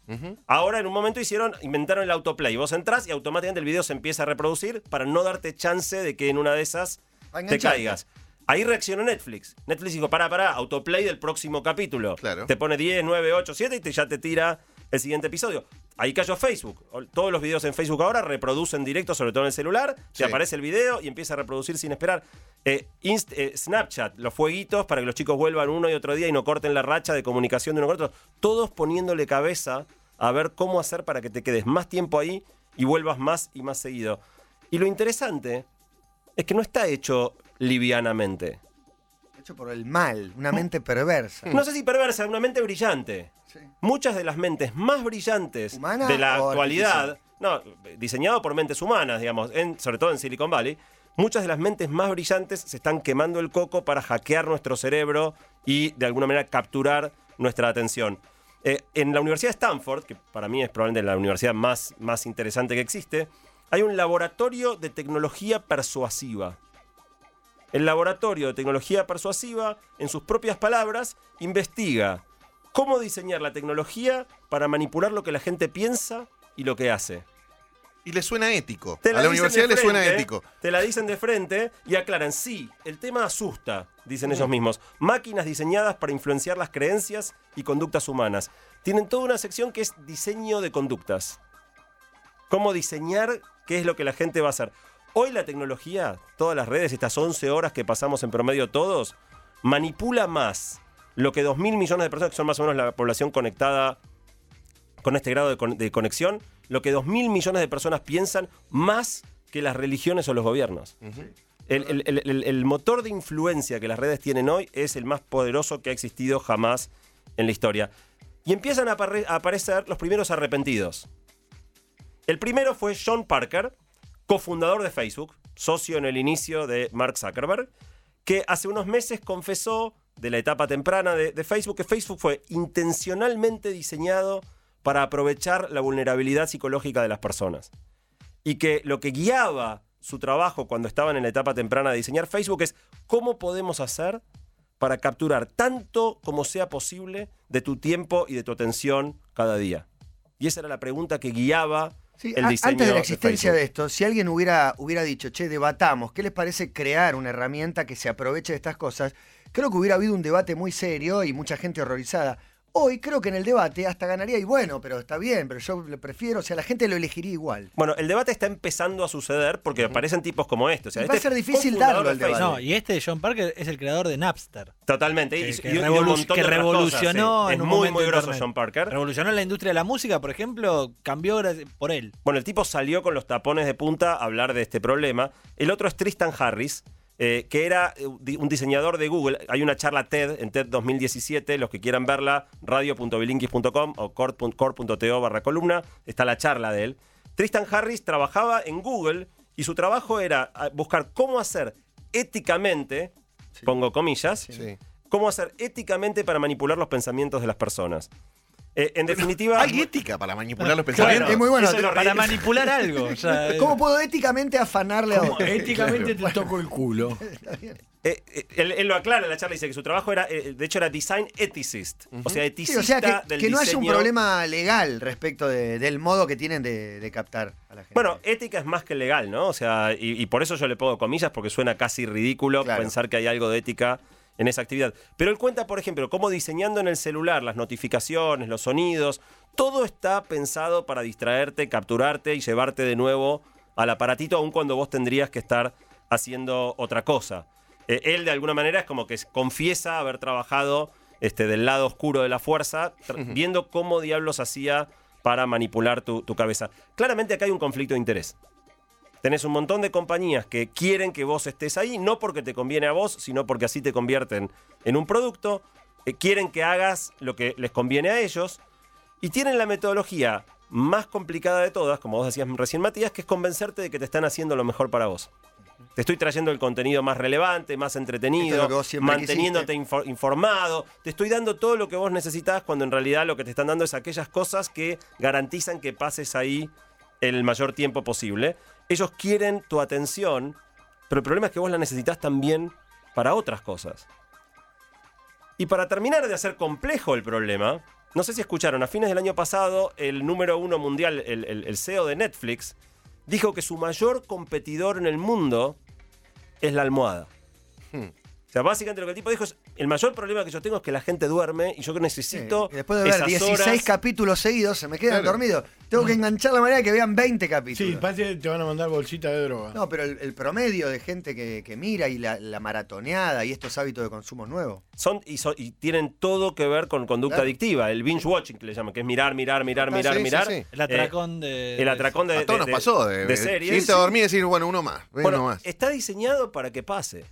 [SPEAKER 1] Ahora en un momento hicieron, inventaron el autoplay. Vos entrás y automáticamente el video se empieza a reproducir para no darte chance de que en una de esas te caigas. Ahí reaccionó Netflix. Netflix dijo, pará, pará, autoplay del próximo capítulo.
[SPEAKER 2] Claro.
[SPEAKER 1] Te pone 10, 9, 8, 7 y te, ya te tira el siguiente episodio. Ahí cayó Facebook. Todos los videos en Facebook ahora reproducen directo, sobre todo en el celular.
[SPEAKER 2] Sí.
[SPEAKER 1] Te aparece el video y empieza a reproducir sin esperar. Eh, Inst- eh, Snapchat, los fueguitos para que los chicos vuelvan uno y otro día y no corten la racha de comunicación de uno con otro. Todos poniéndole cabeza a ver cómo hacer para que te quedes más tiempo ahí y vuelvas más y más seguido. Y lo interesante es que no está hecho livianamente.
[SPEAKER 3] Hecho por el mal, una mente perversa.
[SPEAKER 1] No sé si perversa, una mente brillante.
[SPEAKER 3] Sí.
[SPEAKER 1] Muchas de las mentes más brillantes
[SPEAKER 3] ¿Humana
[SPEAKER 1] de la
[SPEAKER 3] o
[SPEAKER 1] actualidad, no, diseñado por mentes humanas, digamos, en- sobre todo en Silicon Valley, muchas de las mentes más brillantes se están quemando el coco para hackear nuestro cerebro y de alguna manera capturar nuestra atención. Eh, en la Universidad de Stanford, que para mí es probablemente la universidad más, más interesante que existe, hay un laboratorio de tecnología persuasiva. El laboratorio de tecnología persuasiva, en sus propias palabras, investiga cómo diseñar la tecnología para manipular lo que la gente piensa y lo que hace.
[SPEAKER 2] Y le suena ético.
[SPEAKER 1] Te
[SPEAKER 2] A la universidad
[SPEAKER 1] de
[SPEAKER 2] le suena
[SPEAKER 1] frente,
[SPEAKER 2] ético.
[SPEAKER 1] Te la dicen de frente y aclaran, sí, el tema asusta, dicen ellos mismos. Máquinas diseñadas para influenciar las creencias y conductas humanas. Tienen toda una sección que es diseño de conductas. Cómo diseñar qué es lo que la gente va a hacer. Hoy la tecnología, todas las redes, estas 11 horas que pasamos en promedio todos, manipula más lo que 2.000 millones de personas, que son más o menos la población conectada con este grado de, con- de conexión, lo que 2.000 millones de personas piensan más que las religiones o los gobiernos. El, el- el- el- el motor de influencia que las redes tienen hoy es el más poderoso que ha existido jamás en la historia. Y empiezan a, a aparecer los primeros arrepentidos. El primero fue John Parker, cofundador de Facebook, socio en el inicio de Mark Zuckerberg, que hace unos meses confesó de la etapa temprana de, Facebook que Facebook fue intencionalmente diseñado para aprovechar la vulnerabilidad psicológica de las personas. Y que lo que guiaba su trabajo cuando estaban en la etapa temprana de diseñar Facebook es cómo podemos hacer para capturar tanto como sea posible de tu tiempo y de tu atención cada día. Y esa era la pregunta que guiaba
[SPEAKER 3] Sí,
[SPEAKER 1] el
[SPEAKER 3] a-
[SPEAKER 1] diseño
[SPEAKER 3] antes de la existencia
[SPEAKER 1] Facebook.
[SPEAKER 3] de, esto, si alguien hubiera, hubiera dicho, che, debatamos, ¿qué les parece crear una herramienta que se aproveche de estas cosas? Creo que hubiera habido un debate muy serio y mucha gente horrorizada. Hoy creo que en el debate hasta ganaría y bueno, pero está bien, pero yo le prefiero, o sea, la gente lo elegiría igual.
[SPEAKER 1] Bueno, el debate está empezando a suceder porque aparecen tipos como este. O sea,
[SPEAKER 3] Y va a
[SPEAKER 1] este
[SPEAKER 3] ser difícil darlo al debate.
[SPEAKER 4] No, y este John Parker es el creador de Napster.
[SPEAKER 1] Totalmente.
[SPEAKER 4] Que,
[SPEAKER 1] y,
[SPEAKER 4] que
[SPEAKER 1] y- y un
[SPEAKER 4] revolu-
[SPEAKER 1] montón
[SPEAKER 4] que
[SPEAKER 1] de
[SPEAKER 4] revolucionó
[SPEAKER 1] cosas, sí.
[SPEAKER 4] en
[SPEAKER 1] Es
[SPEAKER 4] un
[SPEAKER 1] muy, muy grosso
[SPEAKER 4] Internet.
[SPEAKER 1] John Parker.
[SPEAKER 4] Revolucionó la industria de la música, por ejemplo, cambió por él.
[SPEAKER 1] Bueno, el tipo salió con los tapones de punta a hablar de este problema. El otro es Tristan Harris, eh, que era eh, un diseñador de Google. Hay una charla TED en TED 2017. Los que quieran verla, radio.bilinkis.com o core.to barra columna. Está la charla de él. Tristan Harris trabajaba en Google y su trabajo era ah, buscar cómo hacer éticamente, pongo comillas,
[SPEAKER 2] Sí.
[SPEAKER 1] cómo hacer éticamente para manipular los pensamientos de las personas. Eh, en definitiva...
[SPEAKER 2] Hay ética para manipular los
[SPEAKER 1] Claro,
[SPEAKER 2] pensamientos.
[SPEAKER 3] es muy bueno.
[SPEAKER 4] Para manipular algo. o sea,
[SPEAKER 3] ¿Cómo puedo éticamente afanarle a otro?
[SPEAKER 5] éticamente te toco el culo.
[SPEAKER 1] Eh, eh, él, él lo aclara en la charla, dice que su trabajo era, eh, de hecho, era design ethicist. O sea,
[SPEAKER 3] Sí,
[SPEAKER 1] eticista
[SPEAKER 3] o sea, que,
[SPEAKER 1] del
[SPEAKER 3] que no haya un
[SPEAKER 1] diseño.
[SPEAKER 3] problema legal respecto de- del modo que tienen de, de captar a la gente.
[SPEAKER 1] Bueno, ética es más que legal, ¿no? O sea, y, y por eso yo le pongo comillas, porque suena casi ridículo
[SPEAKER 3] Claro.
[SPEAKER 1] pensar que hay algo de ética en esa actividad. Pero él cuenta, por ejemplo, cómo diseñando en el celular las notificaciones, los sonidos, todo está pensado para distraerte, capturarte y llevarte de nuevo al aparatito, aun cuando vos tendrías que estar haciendo otra cosa. Eh, él, de alguna manera, es como que confiesa haber trabajado este, del lado oscuro de la fuerza, viendo cómo diablos hacía para manipular tu, tu cabeza. Claramente acá hay un conflicto de interés. Tenés un montón de compañías que quieren que vos estés ahí, no porque te conviene a vos, sino porque así te convierten en un producto. eh, quieren que hagas lo que les conviene a ellos. Y tienen la metodología más complicada de todas, como vos decías recién, Matías, que es convencerte de que te están haciendo lo mejor para vos. Te estoy trayendo el contenido más relevante, más
[SPEAKER 3] es
[SPEAKER 1] entretenido, manteniéndote infor- informado. Te estoy dando todo lo que vos necesitas cuando en realidad lo que te están dando es aquellas cosas que garantizan que pases ahí el mayor tiempo posible. Ellos quieren tu atención, pero el problema es que vos la necesitas también para otras cosas. Y para terminar de hacer complejo el problema, no sé si escucharon, a fines del año pasado, el número uno mundial, el, CEO de Netflix, dijo que su mayor competidor en el mundo es la almohada. Sea, básicamente lo que el tipo dijo es, el mayor problema que yo tengo es que la gente duerme y yo necesito
[SPEAKER 3] Y después de ver
[SPEAKER 1] esas
[SPEAKER 3] 16
[SPEAKER 1] horas-
[SPEAKER 3] capítulos seguidos, se me quedan
[SPEAKER 2] Claro.
[SPEAKER 3] dormidos. Tengo que enganchar la manera de que vean 20 capítulos.
[SPEAKER 5] Sí, parece que te van a mandar bolsita de droga.
[SPEAKER 3] No, pero el, el promedio de gente que, que mira y la, la maratoneada y estos hábitos de consumo nuevos.
[SPEAKER 1] son y, son- y tienen todo que ver con conducta
[SPEAKER 3] Claro.
[SPEAKER 1] adictiva, el binge watching que le llaman, que es mirar, mirar, mirar,
[SPEAKER 2] Ah,
[SPEAKER 1] mirar,
[SPEAKER 2] sí, sí,
[SPEAKER 1] mirar.
[SPEAKER 2] sí.
[SPEAKER 4] El atracón de.
[SPEAKER 1] Eh, el atracón de,
[SPEAKER 2] A todos
[SPEAKER 1] de-
[SPEAKER 2] nos
[SPEAKER 1] de-
[SPEAKER 2] pasó de,
[SPEAKER 1] de
[SPEAKER 2] de
[SPEAKER 1] series.
[SPEAKER 2] irte a dormir y decir, bueno, uno más,
[SPEAKER 1] Bueno,
[SPEAKER 2] uno más.
[SPEAKER 1] está diseñado para que pase.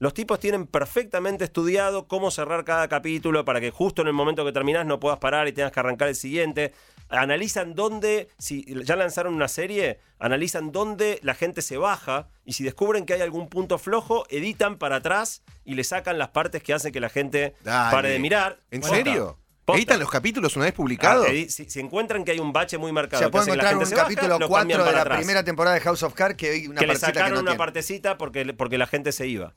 [SPEAKER 1] Los tipos tienen perfectamente estudiado cómo cerrar cada capítulo para que justo en el momento que terminás no puedas parar y tengas que arrancar el siguiente. Analizan dónde, si ya lanzaron una serie, analizan dónde la gente se baja y si descubren que hay algún punto flojo, editan para atrás y le sacan las partes que hacen que la gente
[SPEAKER 2] Dale.
[SPEAKER 1] pare de mirar.
[SPEAKER 2] ¿En
[SPEAKER 1] Posta.
[SPEAKER 2] serio?
[SPEAKER 1] Posta.
[SPEAKER 2] ¿Editan los capítulos una vez publicados?
[SPEAKER 1] Ah, si, si encuentran que hay un bache muy marcado,
[SPEAKER 3] Se
[SPEAKER 1] que
[SPEAKER 3] puede
[SPEAKER 1] hace que la
[SPEAKER 3] encontrar un
[SPEAKER 1] se baja,
[SPEAKER 3] capítulo
[SPEAKER 1] lo
[SPEAKER 3] 4
[SPEAKER 1] cambian
[SPEAKER 3] de la
[SPEAKER 1] atrás.
[SPEAKER 3] primera temporada de House of Cards que hay una
[SPEAKER 1] que le
[SPEAKER 3] que
[SPEAKER 1] sacaron
[SPEAKER 3] no
[SPEAKER 1] una
[SPEAKER 3] tiene.
[SPEAKER 1] partecita porque, porque la gente se iba.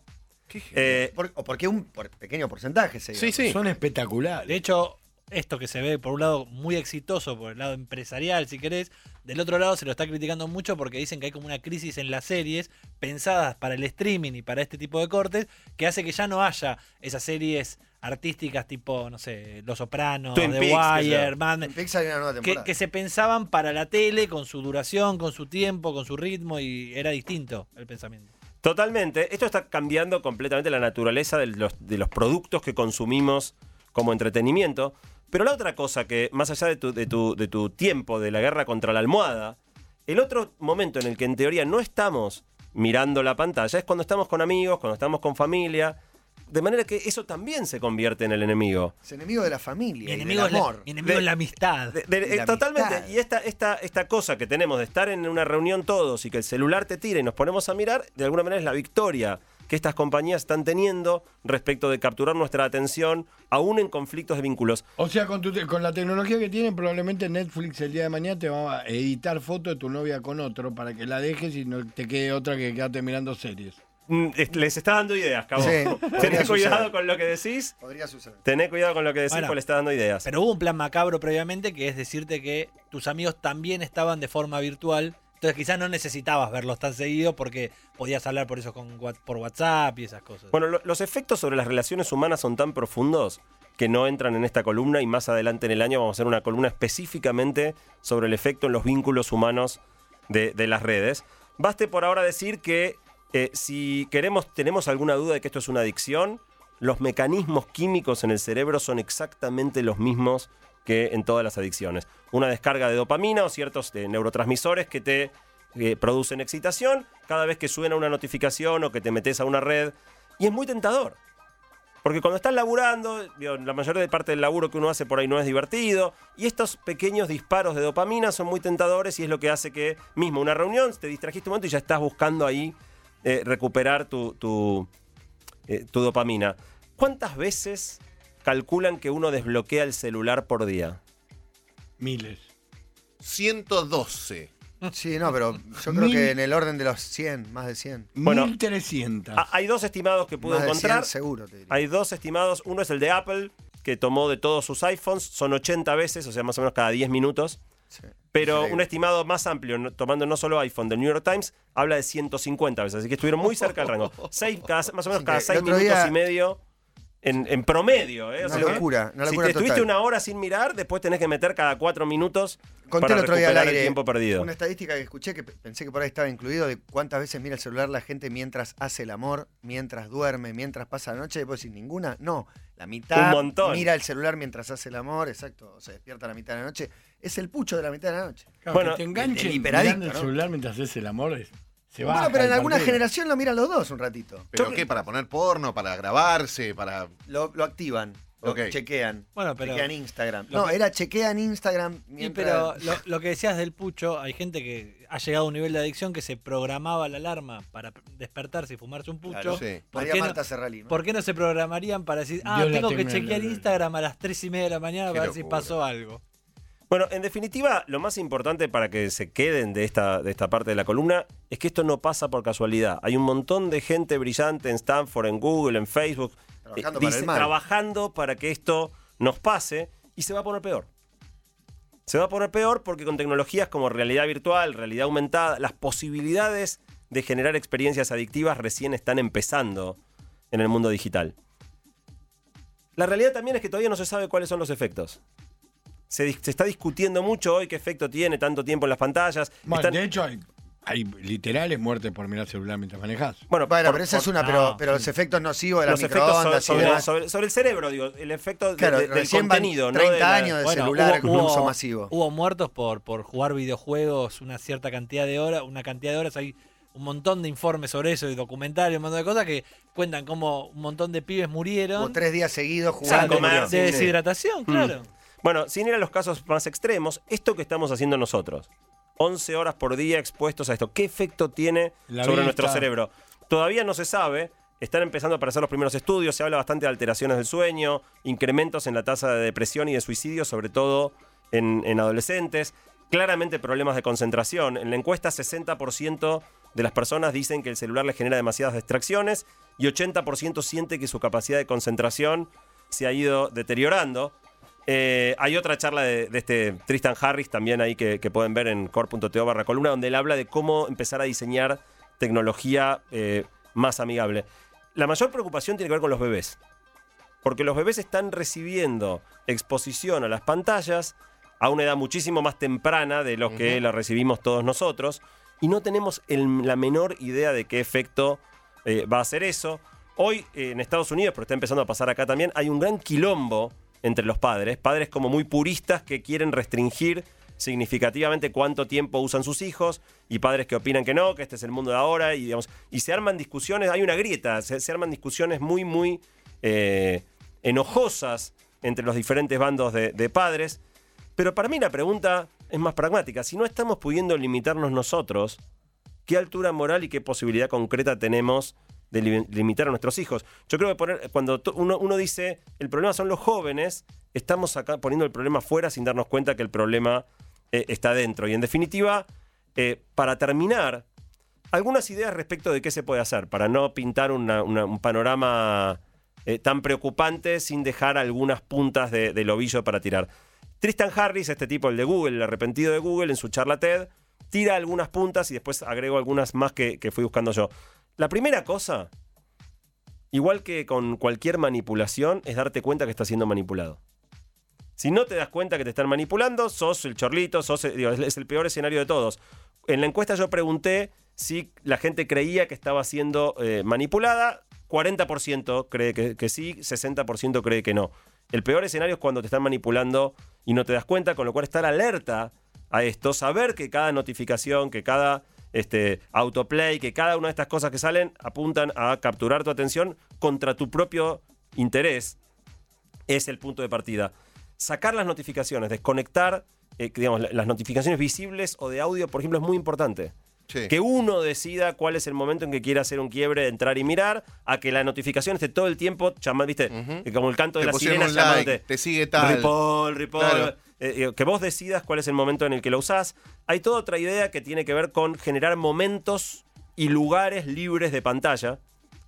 [SPEAKER 1] Eh,
[SPEAKER 3] Por- o porque un por pequeño porcentaje se
[SPEAKER 2] sí, sí.
[SPEAKER 5] Son espectaculares.
[SPEAKER 4] De hecho, esto que se ve por un lado muy exitoso, por el lado empresarial, si querés, del otro lado se lo está criticando mucho porque dicen que hay como una crisis en las series pensadas para el streaming y para este tipo de cortes, que hace que ya no haya esas series artísticas tipo, no sé, Los Sopranos,
[SPEAKER 1] Twin
[SPEAKER 4] The
[SPEAKER 1] Peaks,
[SPEAKER 4] Wire. Mad Men, que se pensaban para la tele con su duración, con su tiempo, con su ritmo y era distinto el pensamiento.
[SPEAKER 1] Totalmente. Esto está cambiando completamente la naturaleza de los, productos que consumimos como entretenimiento. Pero la otra cosa que, más allá de, tu, de tu tiempo de la guerra contra la almohada, el otro momento en el que en teoría no estamos mirando la pantalla es cuando estamos con amigos, cuando estamos con familia. De manera que eso también se convierte en el enemigo.
[SPEAKER 3] Es enemigo de la familia
[SPEAKER 4] Mi
[SPEAKER 3] y
[SPEAKER 4] enemigo,
[SPEAKER 3] del
[SPEAKER 4] es la,
[SPEAKER 3] amor.
[SPEAKER 4] mi enemigo
[SPEAKER 1] De-
[SPEAKER 4] es la amistad.
[SPEAKER 1] De- de-
[SPEAKER 3] La
[SPEAKER 1] totalmente.
[SPEAKER 3] amistad.
[SPEAKER 1] Y esta, esta, esta cosa que tenemos de estar en una reunión todos y que el celular te tira y nos ponemos a mirar, de alguna manera es la victoria que estas compañías están teniendo respecto de capturar nuestra atención, aún en conflictos de vínculos.
[SPEAKER 5] O sea, con, tu te- con la tecnología que tienen, probablemente Netflix el día de mañana te va a editar foto de tu novia con otro para que la dejes y no te quede otra que quedarte mirando series.
[SPEAKER 1] Mm, es- Les está dando ideas, cabrón.
[SPEAKER 3] Sí,
[SPEAKER 1] Tené cuidado
[SPEAKER 3] suceder.
[SPEAKER 1] con lo que decís.
[SPEAKER 3] Podría suceder.
[SPEAKER 1] Tené cuidado con lo que decís
[SPEAKER 4] Bueno,
[SPEAKER 1] porque le está dando ideas.
[SPEAKER 4] Pero hubo un plan macabro previamente que es decirte que tus amigos también estaban de forma virtual. Entonces quizás no necesitabas verlos tan seguido porque podías hablar por eso con, por WhatsApp y esas cosas.
[SPEAKER 1] Bueno, lo- los efectos sobre las relaciones humanas son tan profundos que no entran en esta columna y más adelante en el año vamos a hacer una columna específicamente sobre el efecto en los vínculos humanos de, de las redes. Baste por ahora decir que eh, si queremos, tenemos alguna duda de que esto es una adicción, los mecanismos químicos en el cerebro son exactamente los mismos que en todas las adicciones. Una descarga de dopamina o ciertos eh, neurotransmisores que te eh, producen excitación cada vez que suena una notificación o que te metes a una red. Y es muy tentador. Porque cuando estás laburando, la mayor parte del laburo que uno hace por ahí no es divertido. Y estos pequeños disparos de dopamina son muy tentadores y es lo que hace que mismo una reunión, te distrajiste un momento y ya estás buscando ahí eh, recuperar tu, tu, eh, tu dopamina. ¿Cuántas veces calculan que uno desbloquea el celular por día?
[SPEAKER 5] Miles.
[SPEAKER 2] 112.
[SPEAKER 3] Sí, no, pero yo creo
[SPEAKER 5] Mil-
[SPEAKER 3] que en el orden de los 100, más de 100.
[SPEAKER 1] Bueno,
[SPEAKER 5] 1300.
[SPEAKER 1] Ah, hay dos estimados que pude
[SPEAKER 3] Más de 100
[SPEAKER 1] encontrar.
[SPEAKER 3] seguro, te diría.
[SPEAKER 1] Hay dos estimados. Uno es el de Apple, que tomó de todos sus iPhones. Son 80 veces, o sea, más o menos cada 10 minutos.
[SPEAKER 3] Sí.
[SPEAKER 1] Pero un estimado más amplio, no- tomando no solo iPhone, del New York Times, habla de 150 veces. Así que estuvieron muy cerca del rango. Seis, cada- más o menos cada
[SPEAKER 3] Increíble.
[SPEAKER 1] 6
[SPEAKER 3] El otro
[SPEAKER 1] minutos
[SPEAKER 3] día-
[SPEAKER 1] y medio en, en promedio. ¿eh? O
[SPEAKER 3] Una
[SPEAKER 1] sea
[SPEAKER 3] locura, una
[SPEAKER 1] si
[SPEAKER 3] locura
[SPEAKER 1] te estuviste
[SPEAKER 3] total.
[SPEAKER 1] una hora sin mirar, después tenés que meter cada 4 minutos
[SPEAKER 3] Conté
[SPEAKER 1] para
[SPEAKER 3] el otro día al
[SPEAKER 1] recuperar
[SPEAKER 3] aire
[SPEAKER 1] el tiempo perdido.
[SPEAKER 3] una estadística que escuché que pe- pensé que por ahí estaba incluido de cuántas veces mira el celular la gente mientras hace el amor, mientras duerme, mientras pasa la noche. Y vos decís, ninguna. No, la mitad
[SPEAKER 1] Un montón.
[SPEAKER 3] mira el celular mientras hace el amor, exacto. Se despierta a la mitad de la noche. Es el pucho de la mitad de la noche.
[SPEAKER 5] Claro,
[SPEAKER 1] bueno,
[SPEAKER 5] que te
[SPEAKER 3] hiperadicto,
[SPEAKER 5] mirando el
[SPEAKER 3] ¿no?
[SPEAKER 5] celular mientras haces el amor. es- Se va.
[SPEAKER 3] bueno, pero en alguna generación lo miran los dos un ratito.
[SPEAKER 2] ¿Pero qué? ¿Para poner porno? ¿Para grabarse? ¿Para...?
[SPEAKER 3] Lo, lo activan, lo
[SPEAKER 2] Ok.
[SPEAKER 3] chequean.
[SPEAKER 4] Bueno, pero-
[SPEAKER 3] chequean Instagram. No,
[SPEAKER 4] que-
[SPEAKER 3] era chequean Instagram
[SPEAKER 4] Sí,
[SPEAKER 3] mientras...
[SPEAKER 4] pero lo, lo que decías del pucho, hay gente que ha llegado a un nivel de adicción que se programaba la alarma para despertarse y fumarse un pucho.
[SPEAKER 3] Claro,
[SPEAKER 2] Sí.
[SPEAKER 4] ¿Por,
[SPEAKER 3] María
[SPEAKER 4] qué
[SPEAKER 3] Marta
[SPEAKER 4] no,
[SPEAKER 3] Serralí, ¿no?
[SPEAKER 4] por qué no se programarían para decir, ah,
[SPEAKER 5] Dios
[SPEAKER 4] tengo que chequear Instagram a las 3 y media de la mañana
[SPEAKER 2] Qué
[SPEAKER 4] para ver si pasó algo?
[SPEAKER 1] Bueno, en definitiva, lo más importante para que se queden de esta, de esta parte de la columna es que esto no pasa por casualidad. Hay un montón de gente brillante en Stanford, en Google, en Facebook,
[SPEAKER 3] Trabajando
[SPEAKER 1] eh,
[SPEAKER 3] para el mal.
[SPEAKER 1] trabajando para que esto nos pase y se va a poner peor. Se va a poner peor porque con tecnologías como realidad virtual, realidad aumentada, las posibilidades de generar experiencias adictivas recién están empezando en el mundo digital. La realidad también es que todavía no se sabe cuáles son los efectos. Se, dis- se está discutiendo mucho hoy qué efecto tiene tanto tiempo en las pantallas.
[SPEAKER 5] Bueno,
[SPEAKER 1] Están-
[SPEAKER 5] de hecho, hay, hay literales muertes por mirar celular mientras manejas.
[SPEAKER 1] bueno,
[SPEAKER 3] Bueno,
[SPEAKER 1] por-
[SPEAKER 3] pero esa
[SPEAKER 1] por-
[SPEAKER 3] es una,
[SPEAKER 4] no,
[SPEAKER 3] pero, pero los efectos nocivos de las
[SPEAKER 1] los efectos
[SPEAKER 3] microondas
[SPEAKER 1] sobre,
[SPEAKER 3] y
[SPEAKER 1] sobre-
[SPEAKER 3] demás.
[SPEAKER 1] sobre- sobre el cerebro, digo, el efecto de-
[SPEAKER 3] Claro,
[SPEAKER 1] de- del contenido, ¿no?
[SPEAKER 3] 30
[SPEAKER 1] de la-
[SPEAKER 3] años de
[SPEAKER 4] Bueno,
[SPEAKER 3] celular
[SPEAKER 4] hubo-
[SPEAKER 3] con uso
[SPEAKER 4] hubo-
[SPEAKER 3] masivo.
[SPEAKER 4] Hubo muertos por, por jugar videojuegos una cierta cantidad de horas, una cantidad de horas. Hay un montón de informes sobre eso y documentarios, un montón de cosas que cuentan cómo un montón de pibes murieron
[SPEAKER 3] Hubo tres días seguidos
[SPEAKER 1] Sin
[SPEAKER 3] jugando.
[SPEAKER 1] comer,
[SPEAKER 4] de
[SPEAKER 1] sí.
[SPEAKER 4] deshidratación, claro.
[SPEAKER 1] Bueno, sin ir a los casos más extremos, esto que estamos haciendo nosotros, 11 horas por día expuestos a esto, ¿qué efecto tiene
[SPEAKER 5] La
[SPEAKER 1] sobre
[SPEAKER 5] vista.
[SPEAKER 1] nuestro cerebro? Todavía no se sabe, están empezando a aparecer los primeros estudios, se habla bastante de alteraciones del sueño, incrementos en la tasa de depresión y de suicidio, sobre todo en, en adolescentes, claramente problemas de concentración. En la encuesta 60% de las personas dicen que el celular les genera demasiadas distracciones y 80% siente que su capacidad de concentración se ha ido deteriorando. Eh, hay otra charla de, de este Tristan Harris también ahí que, que pueden ver en core.to barra columna, donde él habla de cómo empezar a diseñar tecnología eh, más amigable. La mayor preocupación tiene que ver con los bebés. Porque los bebés están recibiendo exposición a las pantallas a una edad muchísimo más temprana de lo que la recibimos todos nosotros. Y no tenemos el- la menor idea de qué efecto eh, va a hacer eso. Hoy en Estados Unidos, pero está empezando a pasar acá también, hay un gran quilombo entre los padres. Padres como muy puristas que quieren restringir significativamente cuánto tiempo usan sus hijos y padres que opinan que no, que este es el mundo de ahora y digamos y se arman discusiones, hay una grieta, se, arman discusiones muy muy eh, enojosas entre los diferentes bandos de padres. Pero para mí la pregunta es más pragmática. Si no estamos pudiendo limitarnos nosotros, ¿qué altura moral y qué posibilidad concreta tenemos de li- limitar a nuestros hijos? Yo creo que poner- cuando uno, uno dice el problema son los jóvenes, estamos acá poniendo el problema fuera sin darnos cuenta que el problema eh, está dentro. Y en definitiva, eh, para terminar, algunas ideas respecto de qué se puede hacer para no pintar un panorama eh, tan preocupante sin dejar algunas puntas de, del ovillo para tirar. Tristan Harris, este tipo, el de Google, el arrepentido de Google, en su charla TED, tira algunas puntas y después agrego algunas más que fui buscando yo. La primera cosa, igual que con cualquier manipulación, es darte cuenta que estás siendo manipulado. Si no te das cuenta que te están manipulando, sos el chorlito, sos, es el peor escenario de todos. En la encuesta yo pregunté si la gente creía que estaba siendo eh, manipulada. 40% cree que, que sí, 60% cree que no. El peor escenario es cuando te están manipulando y no te das cuenta, con lo cual estar alerta a esto, saber que cada notificación, que cada este, autoplay, que cada una de estas cosas que salen apuntan a capturar tu atención contra tu propio interés, es el punto de partida. Sacar las notificaciones, desconectar eh, digamos, la- las notificaciones visibles o de audio, por ejemplo, es muy importante.
[SPEAKER 2] Sí.
[SPEAKER 1] Que uno decida cuál es el momento en que quiere hacer un quiebre, entrar y mirar, a que la notificación esté todo el tiempo llamando, ¿viste? Eh, Como el canto de
[SPEAKER 2] Te
[SPEAKER 1] sirenas
[SPEAKER 2] un like,
[SPEAKER 1] llamándote.
[SPEAKER 2] te sigue tal.
[SPEAKER 1] Ripoll, Ripoll.
[SPEAKER 2] Claro.
[SPEAKER 1] Eh, eh, que vos decidas cuál es el momento en el que lo usás. Hay toda otra idea que tiene que ver con generar momentos y lugares libres de pantalla.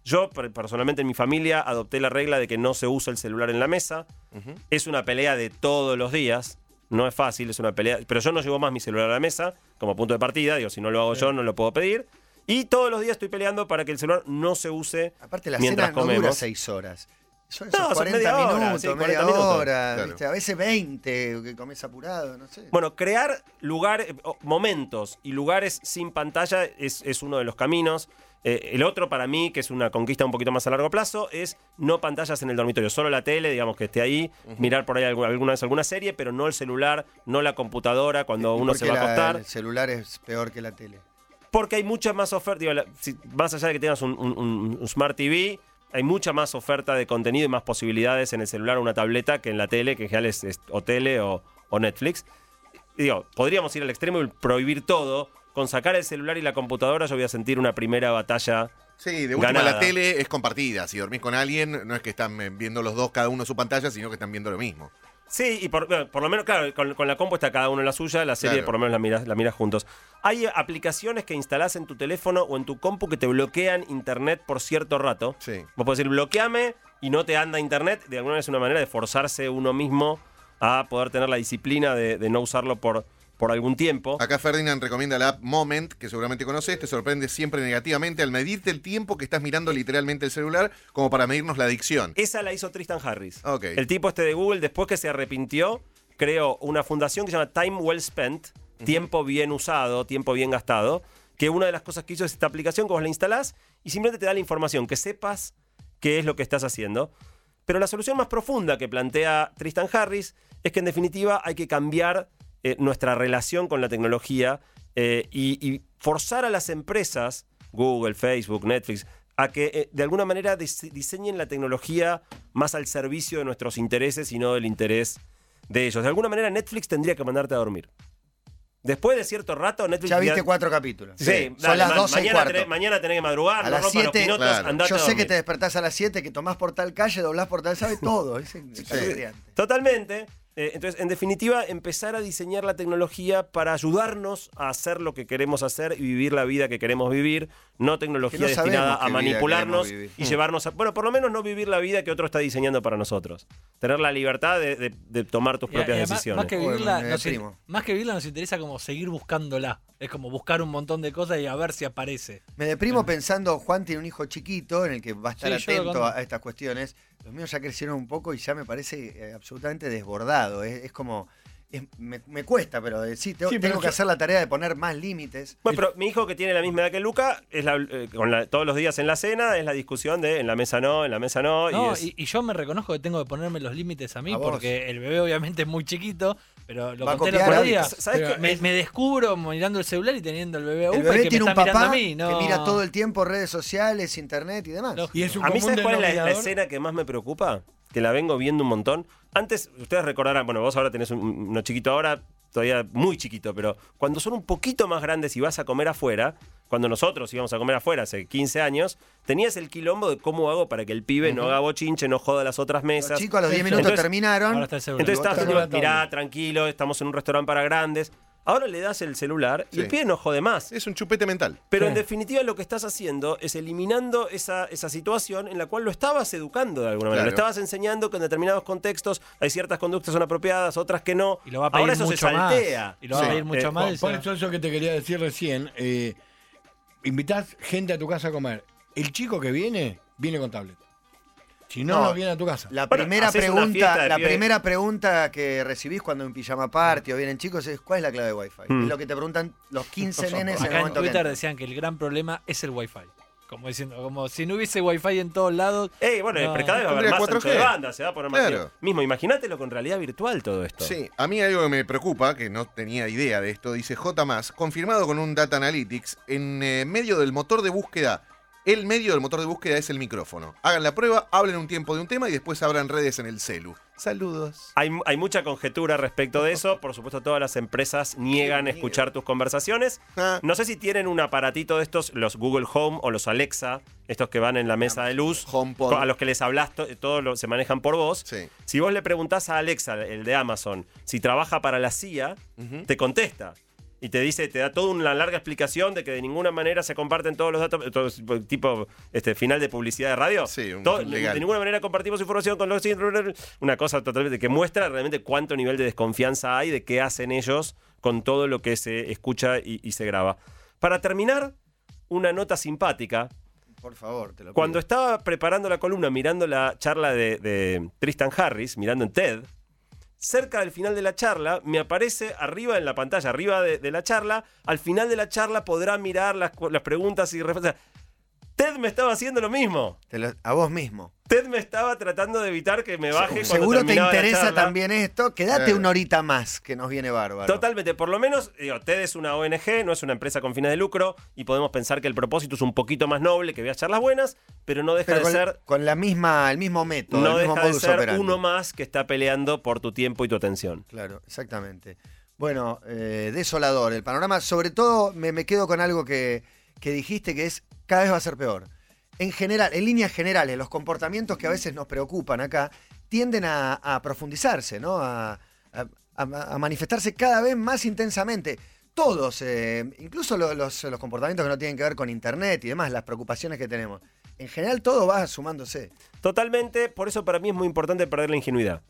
[SPEAKER 1] Yo, per- personalmente, en mi familia adopté la regla de que no se usa el celular en la mesa. Es una pelea de todos los días. No es fácil, es una pelea. Pero yo no llevo más mi celular a la mesa como punto de partida. Digo, si no lo hago yo, no lo puedo pedir. Y todos los días estoy peleando para que el celular no se use
[SPEAKER 3] Aparte, la
[SPEAKER 1] mientras
[SPEAKER 3] cena no
[SPEAKER 1] comemos.
[SPEAKER 3] dura seis horas. Son esos
[SPEAKER 1] No, son
[SPEAKER 3] 40
[SPEAKER 1] media hora,
[SPEAKER 3] minutos,
[SPEAKER 1] sí,
[SPEAKER 3] media
[SPEAKER 1] 40 minutos.
[SPEAKER 3] hora,
[SPEAKER 2] Claro.
[SPEAKER 3] ¿viste? a veces 20, que comes apurado, no sé.
[SPEAKER 1] Bueno, crear lugares, o momentos y lugares sin pantalla es, es uno de los caminos. Eh, el otro para mí, que es una conquista un poquito más a largo plazo, es no pantallas en el dormitorio, solo la tele, digamos que esté ahí, mirar por ahí alguna, alguna vez alguna serie, pero no el celular, no la computadora cuando
[SPEAKER 3] ¿Y
[SPEAKER 1] uno se va a
[SPEAKER 3] la-
[SPEAKER 1] acostar.
[SPEAKER 3] El celular es peor que la tele.
[SPEAKER 1] Porque hay mucha más oferta. digo, la- si- más allá de que tengas un, un- un- un Smart TV, hay mucha más oferta de contenido y más posibilidades en el celular o una tableta que en la tele, que en general es, es o tele o, o Netflix. Y digo, podríamos ir al extremo y prohibir todo. Con sacar el celular y la computadora, yo voy a sentir una primera batalla.
[SPEAKER 2] Sí, de última
[SPEAKER 1] Ganada.
[SPEAKER 2] la tele es compartida. Si dormís con alguien, no es que están eh, viendo los dos cada uno su pantalla, sino que están viendo lo mismo.
[SPEAKER 1] Sí, y por, bueno, por lo menos, claro, con, con la compu está cada uno en la suya, la serie
[SPEAKER 2] Claro.
[SPEAKER 1] por lo menos la miras, la miras juntos. Hay aplicaciones que instalás en tu teléfono o en tu compu que te bloquean internet por cierto rato.
[SPEAKER 2] Sí.
[SPEAKER 1] Vos podés decir, bloqueame y no te anda internet. De alguna manera es una manera de forzarse uno mismo a poder tener la disciplina de, de no usarlo por, por algún tiempo.
[SPEAKER 2] Acá Ferdinand recomienda la app Moment, que seguramente conoces, te sorprende siempre negativamente al medirte el tiempo que estás mirando literalmente el celular, como para medirnos la adicción.
[SPEAKER 1] Esa la hizo Tristan Harris.
[SPEAKER 2] Ok.
[SPEAKER 1] El tipo este de Google, después que se arrepintió, creó una fundación que se llama Time Well Spent, tiempo bien usado, tiempo bien gastado, que una de las cosas que hizo es esta aplicación que vos la instalás y simplemente te da la información, que sepas qué es lo que estás haciendo. Pero la solución más profunda que plantea Tristan Harris es que en definitiva hay que cambiar eh, nuestra relación con la tecnología eh, y, y forzar a las empresas, Google, Facebook, Netflix, a que eh, de alguna manera dise- diseñen la tecnología más al servicio de nuestros intereses y no del interés de ellos. De alguna manera Netflix tendría que mandarte a dormir. Después de cierto rato, Netflix...
[SPEAKER 3] Ya viste cuatro capítulos.
[SPEAKER 1] Sí,
[SPEAKER 3] Son
[SPEAKER 1] dale,
[SPEAKER 3] las
[SPEAKER 1] ma-
[SPEAKER 3] 12 y
[SPEAKER 1] mañana,
[SPEAKER 3] cuarto.
[SPEAKER 1] tenés, mañana tenés que madrugar,
[SPEAKER 3] A las
[SPEAKER 1] los
[SPEAKER 3] 7,
[SPEAKER 1] pinotos,
[SPEAKER 2] claro.
[SPEAKER 3] Yo sé que te despertás a las 7, que tomás por tal calle, doblás por tal, sabe todo. Es escalofriante.
[SPEAKER 1] Totalmente. Eh, entonces, en definitiva, empezar a diseñar la tecnología para ayudarnos a hacer lo que queremos hacer y vivir la vida que queremos vivir, no tecnología
[SPEAKER 3] no
[SPEAKER 1] destinada a manipularnos y llevarnos a... Bueno, por lo menos no vivir la vida que otro está diseñando para nosotros. Tener la libertad de, de- de tomar tus
[SPEAKER 4] Y- y
[SPEAKER 1] propias
[SPEAKER 4] además,
[SPEAKER 1] decisiones.
[SPEAKER 4] Más que, vivirla, nos, in-
[SPEAKER 3] deprimo.
[SPEAKER 4] más que vivirla nos interesa como seguir buscándola. Es como buscar un montón de cosas y a ver si aparece.
[SPEAKER 3] Me deprimo pensando, Juan tiene un hijo chiquito en el que va a estar
[SPEAKER 4] Sí,
[SPEAKER 3] atento a estas cuestiones. Los míos ya crecieron un poco y ya me parece eh, absolutamente desbordado. Es, es como, es- me, me cuesta, pero eh, sí, tengo,
[SPEAKER 5] Sí, pero
[SPEAKER 3] tengo que
[SPEAKER 5] yo-
[SPEAKER 3] hacer la tarea de poner más límites.
[SPEAKER 1] Bueno, pero mi hijo que tiene la misma edad que Luca, es la- eh, con la- todos los días en la cena, es la discusión de en la mesa no, en la mesa no.
[SPEAKER 4] No,
[SPEAKER 1] y es-
[SPEAKER 4] y, y yo me reconozco que tengo que ponerme los límites a mí
[SPEAKER 3] A vos.
[SPEAKER 4] porque el bebé obviamente es muy chiquito, pero lo
[SPEAKER 3] Va
[SPEAKER 4] conté el
[SPEAKER 3] copiar
[SPEAKER 4] otro
[SPEAKER 3] a-
[SPEAKER 4] día.
[SPEAKER 1] ¿sabes
[SPEAKER 4] Pero
[SPEAKER 1] qué?
[SPEAKER 4] me, me descubro mirando el celular y teniendo el bebé a
[SPEAKER 3] El bebé
[SPEAKER 4] que
[SPEAKER 3] tiene
[SPEAKER 4] me
[SPEAKER 3] un
[SPEAKER 4] está
[SPEAKER 3] papá
[SPEAKER 4] a mí. No.
[SPEAKER 3] que mira todo el tiempo redes sociales, internet y demás.
[SPEAKER 4] Lógico.
[SPEAKER 5] Y es un
[SPEAKER 1] A mí, ¿sabes cuál es la, la escena que más me preocupa? Que la vengo viendo un montón. Antes, ustedes recordarán, bueno, vos ahora tenés un, uno chiquito ahora, todavía muy chiquito, pero cuando son un poquito más grandes y vas a comer afuera, cuando nosotros íbamos a comer afuera hace 15 años, tenías el quilombo de cómo hago para que el pibe no haga bochinche, no joda las otras mesas.
[SPEAKER 3] Los chicos a los 10
[SPEAKER 4] Eso.
[SPEAKER 3] minutos
[SPEAKER 1] Entonces-
[SPEAKER 3] terminaron.
[SPEAKER 4] Ahora está.
[SPEAKER 1] Entonces estás mirá, tranquilo, estamos en un restaurante para grandes. Ahora le das el celular y
[SPEAKER 2] Sí.
[SPEAKER 1] el pibe no jode más.
[SPEAKER 2] Es un chupete mental.
[SPEAKER 1] Pero
[SPEAKER 4] Sí.
[SPEAKER 1] en definitiva lo que estás haciendo es eliminando esa, esa situación en la cual lo estabas educando de alguna manera.
[SPEAKER 2] Claro.
[SPEAKER 1] Lo estabas enseñando que en determinados contextos hay ciertas conductas que son apropiadas, otras que no.
[SPEAKER 4] Y lo va a pedir
[SPEAKER 1] Ahora eso
[SPEAKER 4] mucho
[SPEAKER 1] se
[SPEAKER 4] más.
[SPEAKER 1] saltea.
[SPEAKER 4] Y lo va
[SPEAKER 2] Sí.
[SPEAKER 4] a pedir mucho
[SPEAKER 1] Eh,
[SPEAKER 4] más.
[SPEAKER 5] Por, eso eso que te quería decir recién. Eh, invitás gente a tu casa a comer. El chico que viene, viene con tablet. Si no,
[SPEAKER 3] No,
[SPEAKER 5] no viene a tu casa.
[SPEAKER 3] La
[SPEAKER 1] Bueno,
[SPEAKER 3] primera pregunta, la primera pregunta que recibís cuando en pijama party o vienen chicos es ¿cuál es la clave de Wi-Fi? Es lo que te preguntan los 15 nenes en el
[SPEAKER 4] Acá en
[SPEAKER 3] momento que
[SPEAKER 4] Twitter decían que el gran problema es el wifi. Como diciendo, como si no hubiese wifi en todos lados.
[SPEAKER 1] Ey, bueno,
[SPEAKER 4] No.
[SPEAKER 1] cada vez va a haber
[SPEAKER 2] Tendría
[SPEAKER 1] más
[SPEAKER 2] 4G.
[SPEAKER 1] ancho de banda, se va a poner más
[SPEAKER 2] Claro.
[SPEAKER 1] mismo. Imagínatelo con realidad virtual todo esto.
[SPEAKER 2] Sí, a mí algo que me preocupa, que no tenía idea de esto, dice J, confirmado con un Data Analytics, en eh, medio del motor de búsqueda. El medio del motor de búsqueda es el micrófono. Hagan la prueba, hablen un tiempo de un tema y después abran redes en el celu. Saludos.
[SPEAKER 1] Hay, hay mucha conjetura respecto de eso. Por supuesto, todas las empresas niegan escuchar tus conversaciones.
[SPEAKER 2] Ah,
[SPEAKER 1] No sé si tienen un aparatito de estos, los Google Home o los Alexa, estos que van en la mesa de luz,
[SPEAKER 2] HomePod.
[SPEAKER 1] a los que les hablas, to- todo lo- se manejan por voz.
[SPEAKER 2] Sí.
[SPEAKER 1] Si vos le preguntás a Alexa, el de Amazon, si trabaja para la CIA, te contesta. Y te dice, te da toda una larga explicación de que de ninguna manera se comparten todos los datos, todo tipo este final de publicidad de radio.
[SPEAKER 2] Sí, un
[SPEAKER 1] Todo-
[SPEAKER 2] legal.
[SPEAKER 1] de ninguna manera compartimos información con los una cosa totalmente que muestra realmente cuánto nivel de desconfianza hay de qué hacen ellos con todo lo que se escucha y, y se graba. Para terminar, una nota simpática.
[SPEAKER 3] Por favor, te lo
[SPEAKER 1] Cuando
[SPEAKER 3] pido.
[SPEAKER 1] estaba preparando la columna, mirando la charla de, de Tristan Harris, mirando en TED, cerca del final de la charla, me aparece arriba en la pantalla, arriba de, la charla, al final de la charla podrá mirar las, las preguntas y respuestas. TED me estaba haciendo lo mismo.
[SPEAKER 3] Te lo- a vos mismo.
[SPEAKER 1] TED me estaba tratando de evitar que me baje cuando
[SPEAKER 3] Seguro te interesa también esto. Quédate
[SPEAKER 2] Claro.
[SPEAKER 3] una horita más, que nos viene bárbaro.
[SPEAKER 1] Totalmente, por lo menos, digo, TED es una ONG, no es una empresa con fines de lucro, y podemos pensar que el propósito es un poquito más noble, que veas charlas buenas, pero no deja
[SPEAKER 3] Pero
[SPEAKER 1] de
[SPEAKER 3] con,
[SPEAKER 1] ser
[SPEAKER 3] con la misma, el mismo método,
[SPEAKER 1] no
[SPEAKER 3] el mismo
[SPEAKER 1] deja de ser uno más que está peleando por tu tiempo y tu atención.
[SPEAKER 3] Claro, exactamente. Bueno, eh, desolador el panorama. Sobre todo me, me quedo con algo que, que dijiste que es cada vez va a ser peor. En general, en líneas generales, los comportamientos que a veces nos preocupan acá tienden a, profundizarse, ¿no? A, manifestarse cada vez más intensamente. Todos, eh, incluso lo- los, los comportamientos que no tienen que ver con Internet y demás, las preocupaciones que tenemos. En general todo va sumándose.
[SPEAKER 1] Totalmente, por eso para mí es muy importante perder la ingenuidad.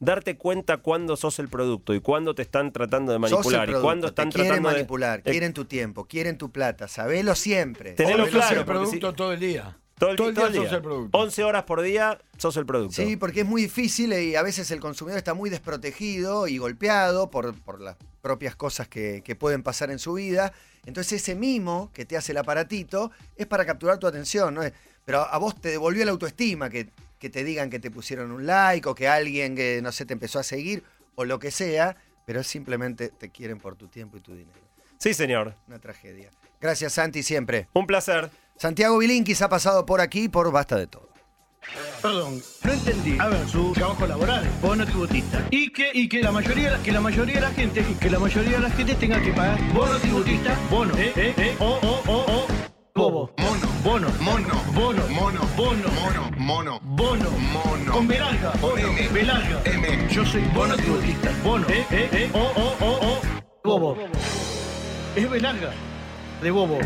[SPEAKER 1] Darte cuenta cuándo sos el producto y cuándo te están tratando de manipular y cuándo
[SPEAKER 3] te
[SPEAKER 1] están
[SPEAKER 3] quieren
[SPEAKER 1] tratando de-
[SPEAKER 3] manipular,
[SPEAKER 1] Eh,
[SPEAKER 3] quieren tu tiempo, quieren tu plata, sabelo siempre.
[SPEAKER 1] Tenelo
[SPEAKER 5] sos
[SPEAKER 1] claro,
[SPEAKER 5] el producto
[SPEAKER 1] si-
[SPEAKER 5] todo el día.
[SPEAKER 1] todo el,
[SPEAKER 5] todo el
[SPEAKER 1] todo
[SPEAKER 5] día sos el producto.
[SPEAKER 1] 11 horas por día sos el producto.
[SPEAKER 3] Sí, porque es muy difícil y a veces el consumidor está muy desprotegido y golpeado por, por las propias cosas que, que pueden pasar en su vida. Entonces ese mimo que te hace el aparatito es para capturar tu atención, ¿no? Es- Pero a vos te devolvió la autoestima que, que te digan que te pusieron un like o que alguien que, no sé, te empezó a seguir o lo que sea, pero simplemente te quieren por tu tiempo y tu dinero.
[SPEAKER 1] Sí, señor.
[SPEAKER 3] Una tragedia. Gracias, Santi, siempre.
[SPEAKER 1] Un placer.
[SPEAKER 3] Santiago Bilinkis ha pasado por aquí por Basta de Todo.
[SPEAKER 6] Perdón, no entendí. A ver, su trabajo laboral, bono tributista. Y que, y que la mayoría, que la mayoría de la gente, que la mayoría de la gente tenga que pagar bono tributista, bono, eh, eh, eh, o, o, o, o, bobo.
[SPEAKER 2] Mono.
[SPEAKER 6] Bono.
[SPEAKER 2] Mono.
[SPEAKER 6] Bono.
[SPEAKER 2] Mono.
[SPEAKER 6] Bono.
[SPEAKER 2] Mono. Mono.
[SPEAKER 6] Bono.
[SPEAKER 2] Mono.
[SPEAKER 6] Con B larga. Bono.
[SPEAKER 2] M.
[SPEAKER 6] B larga.
[SPEAKER 2] M.
[SPEAKER 6] Yo soy bono tributista. Bono. Eh, eh, eh, o, o, o, o, bobo. Es B larga. De bobo.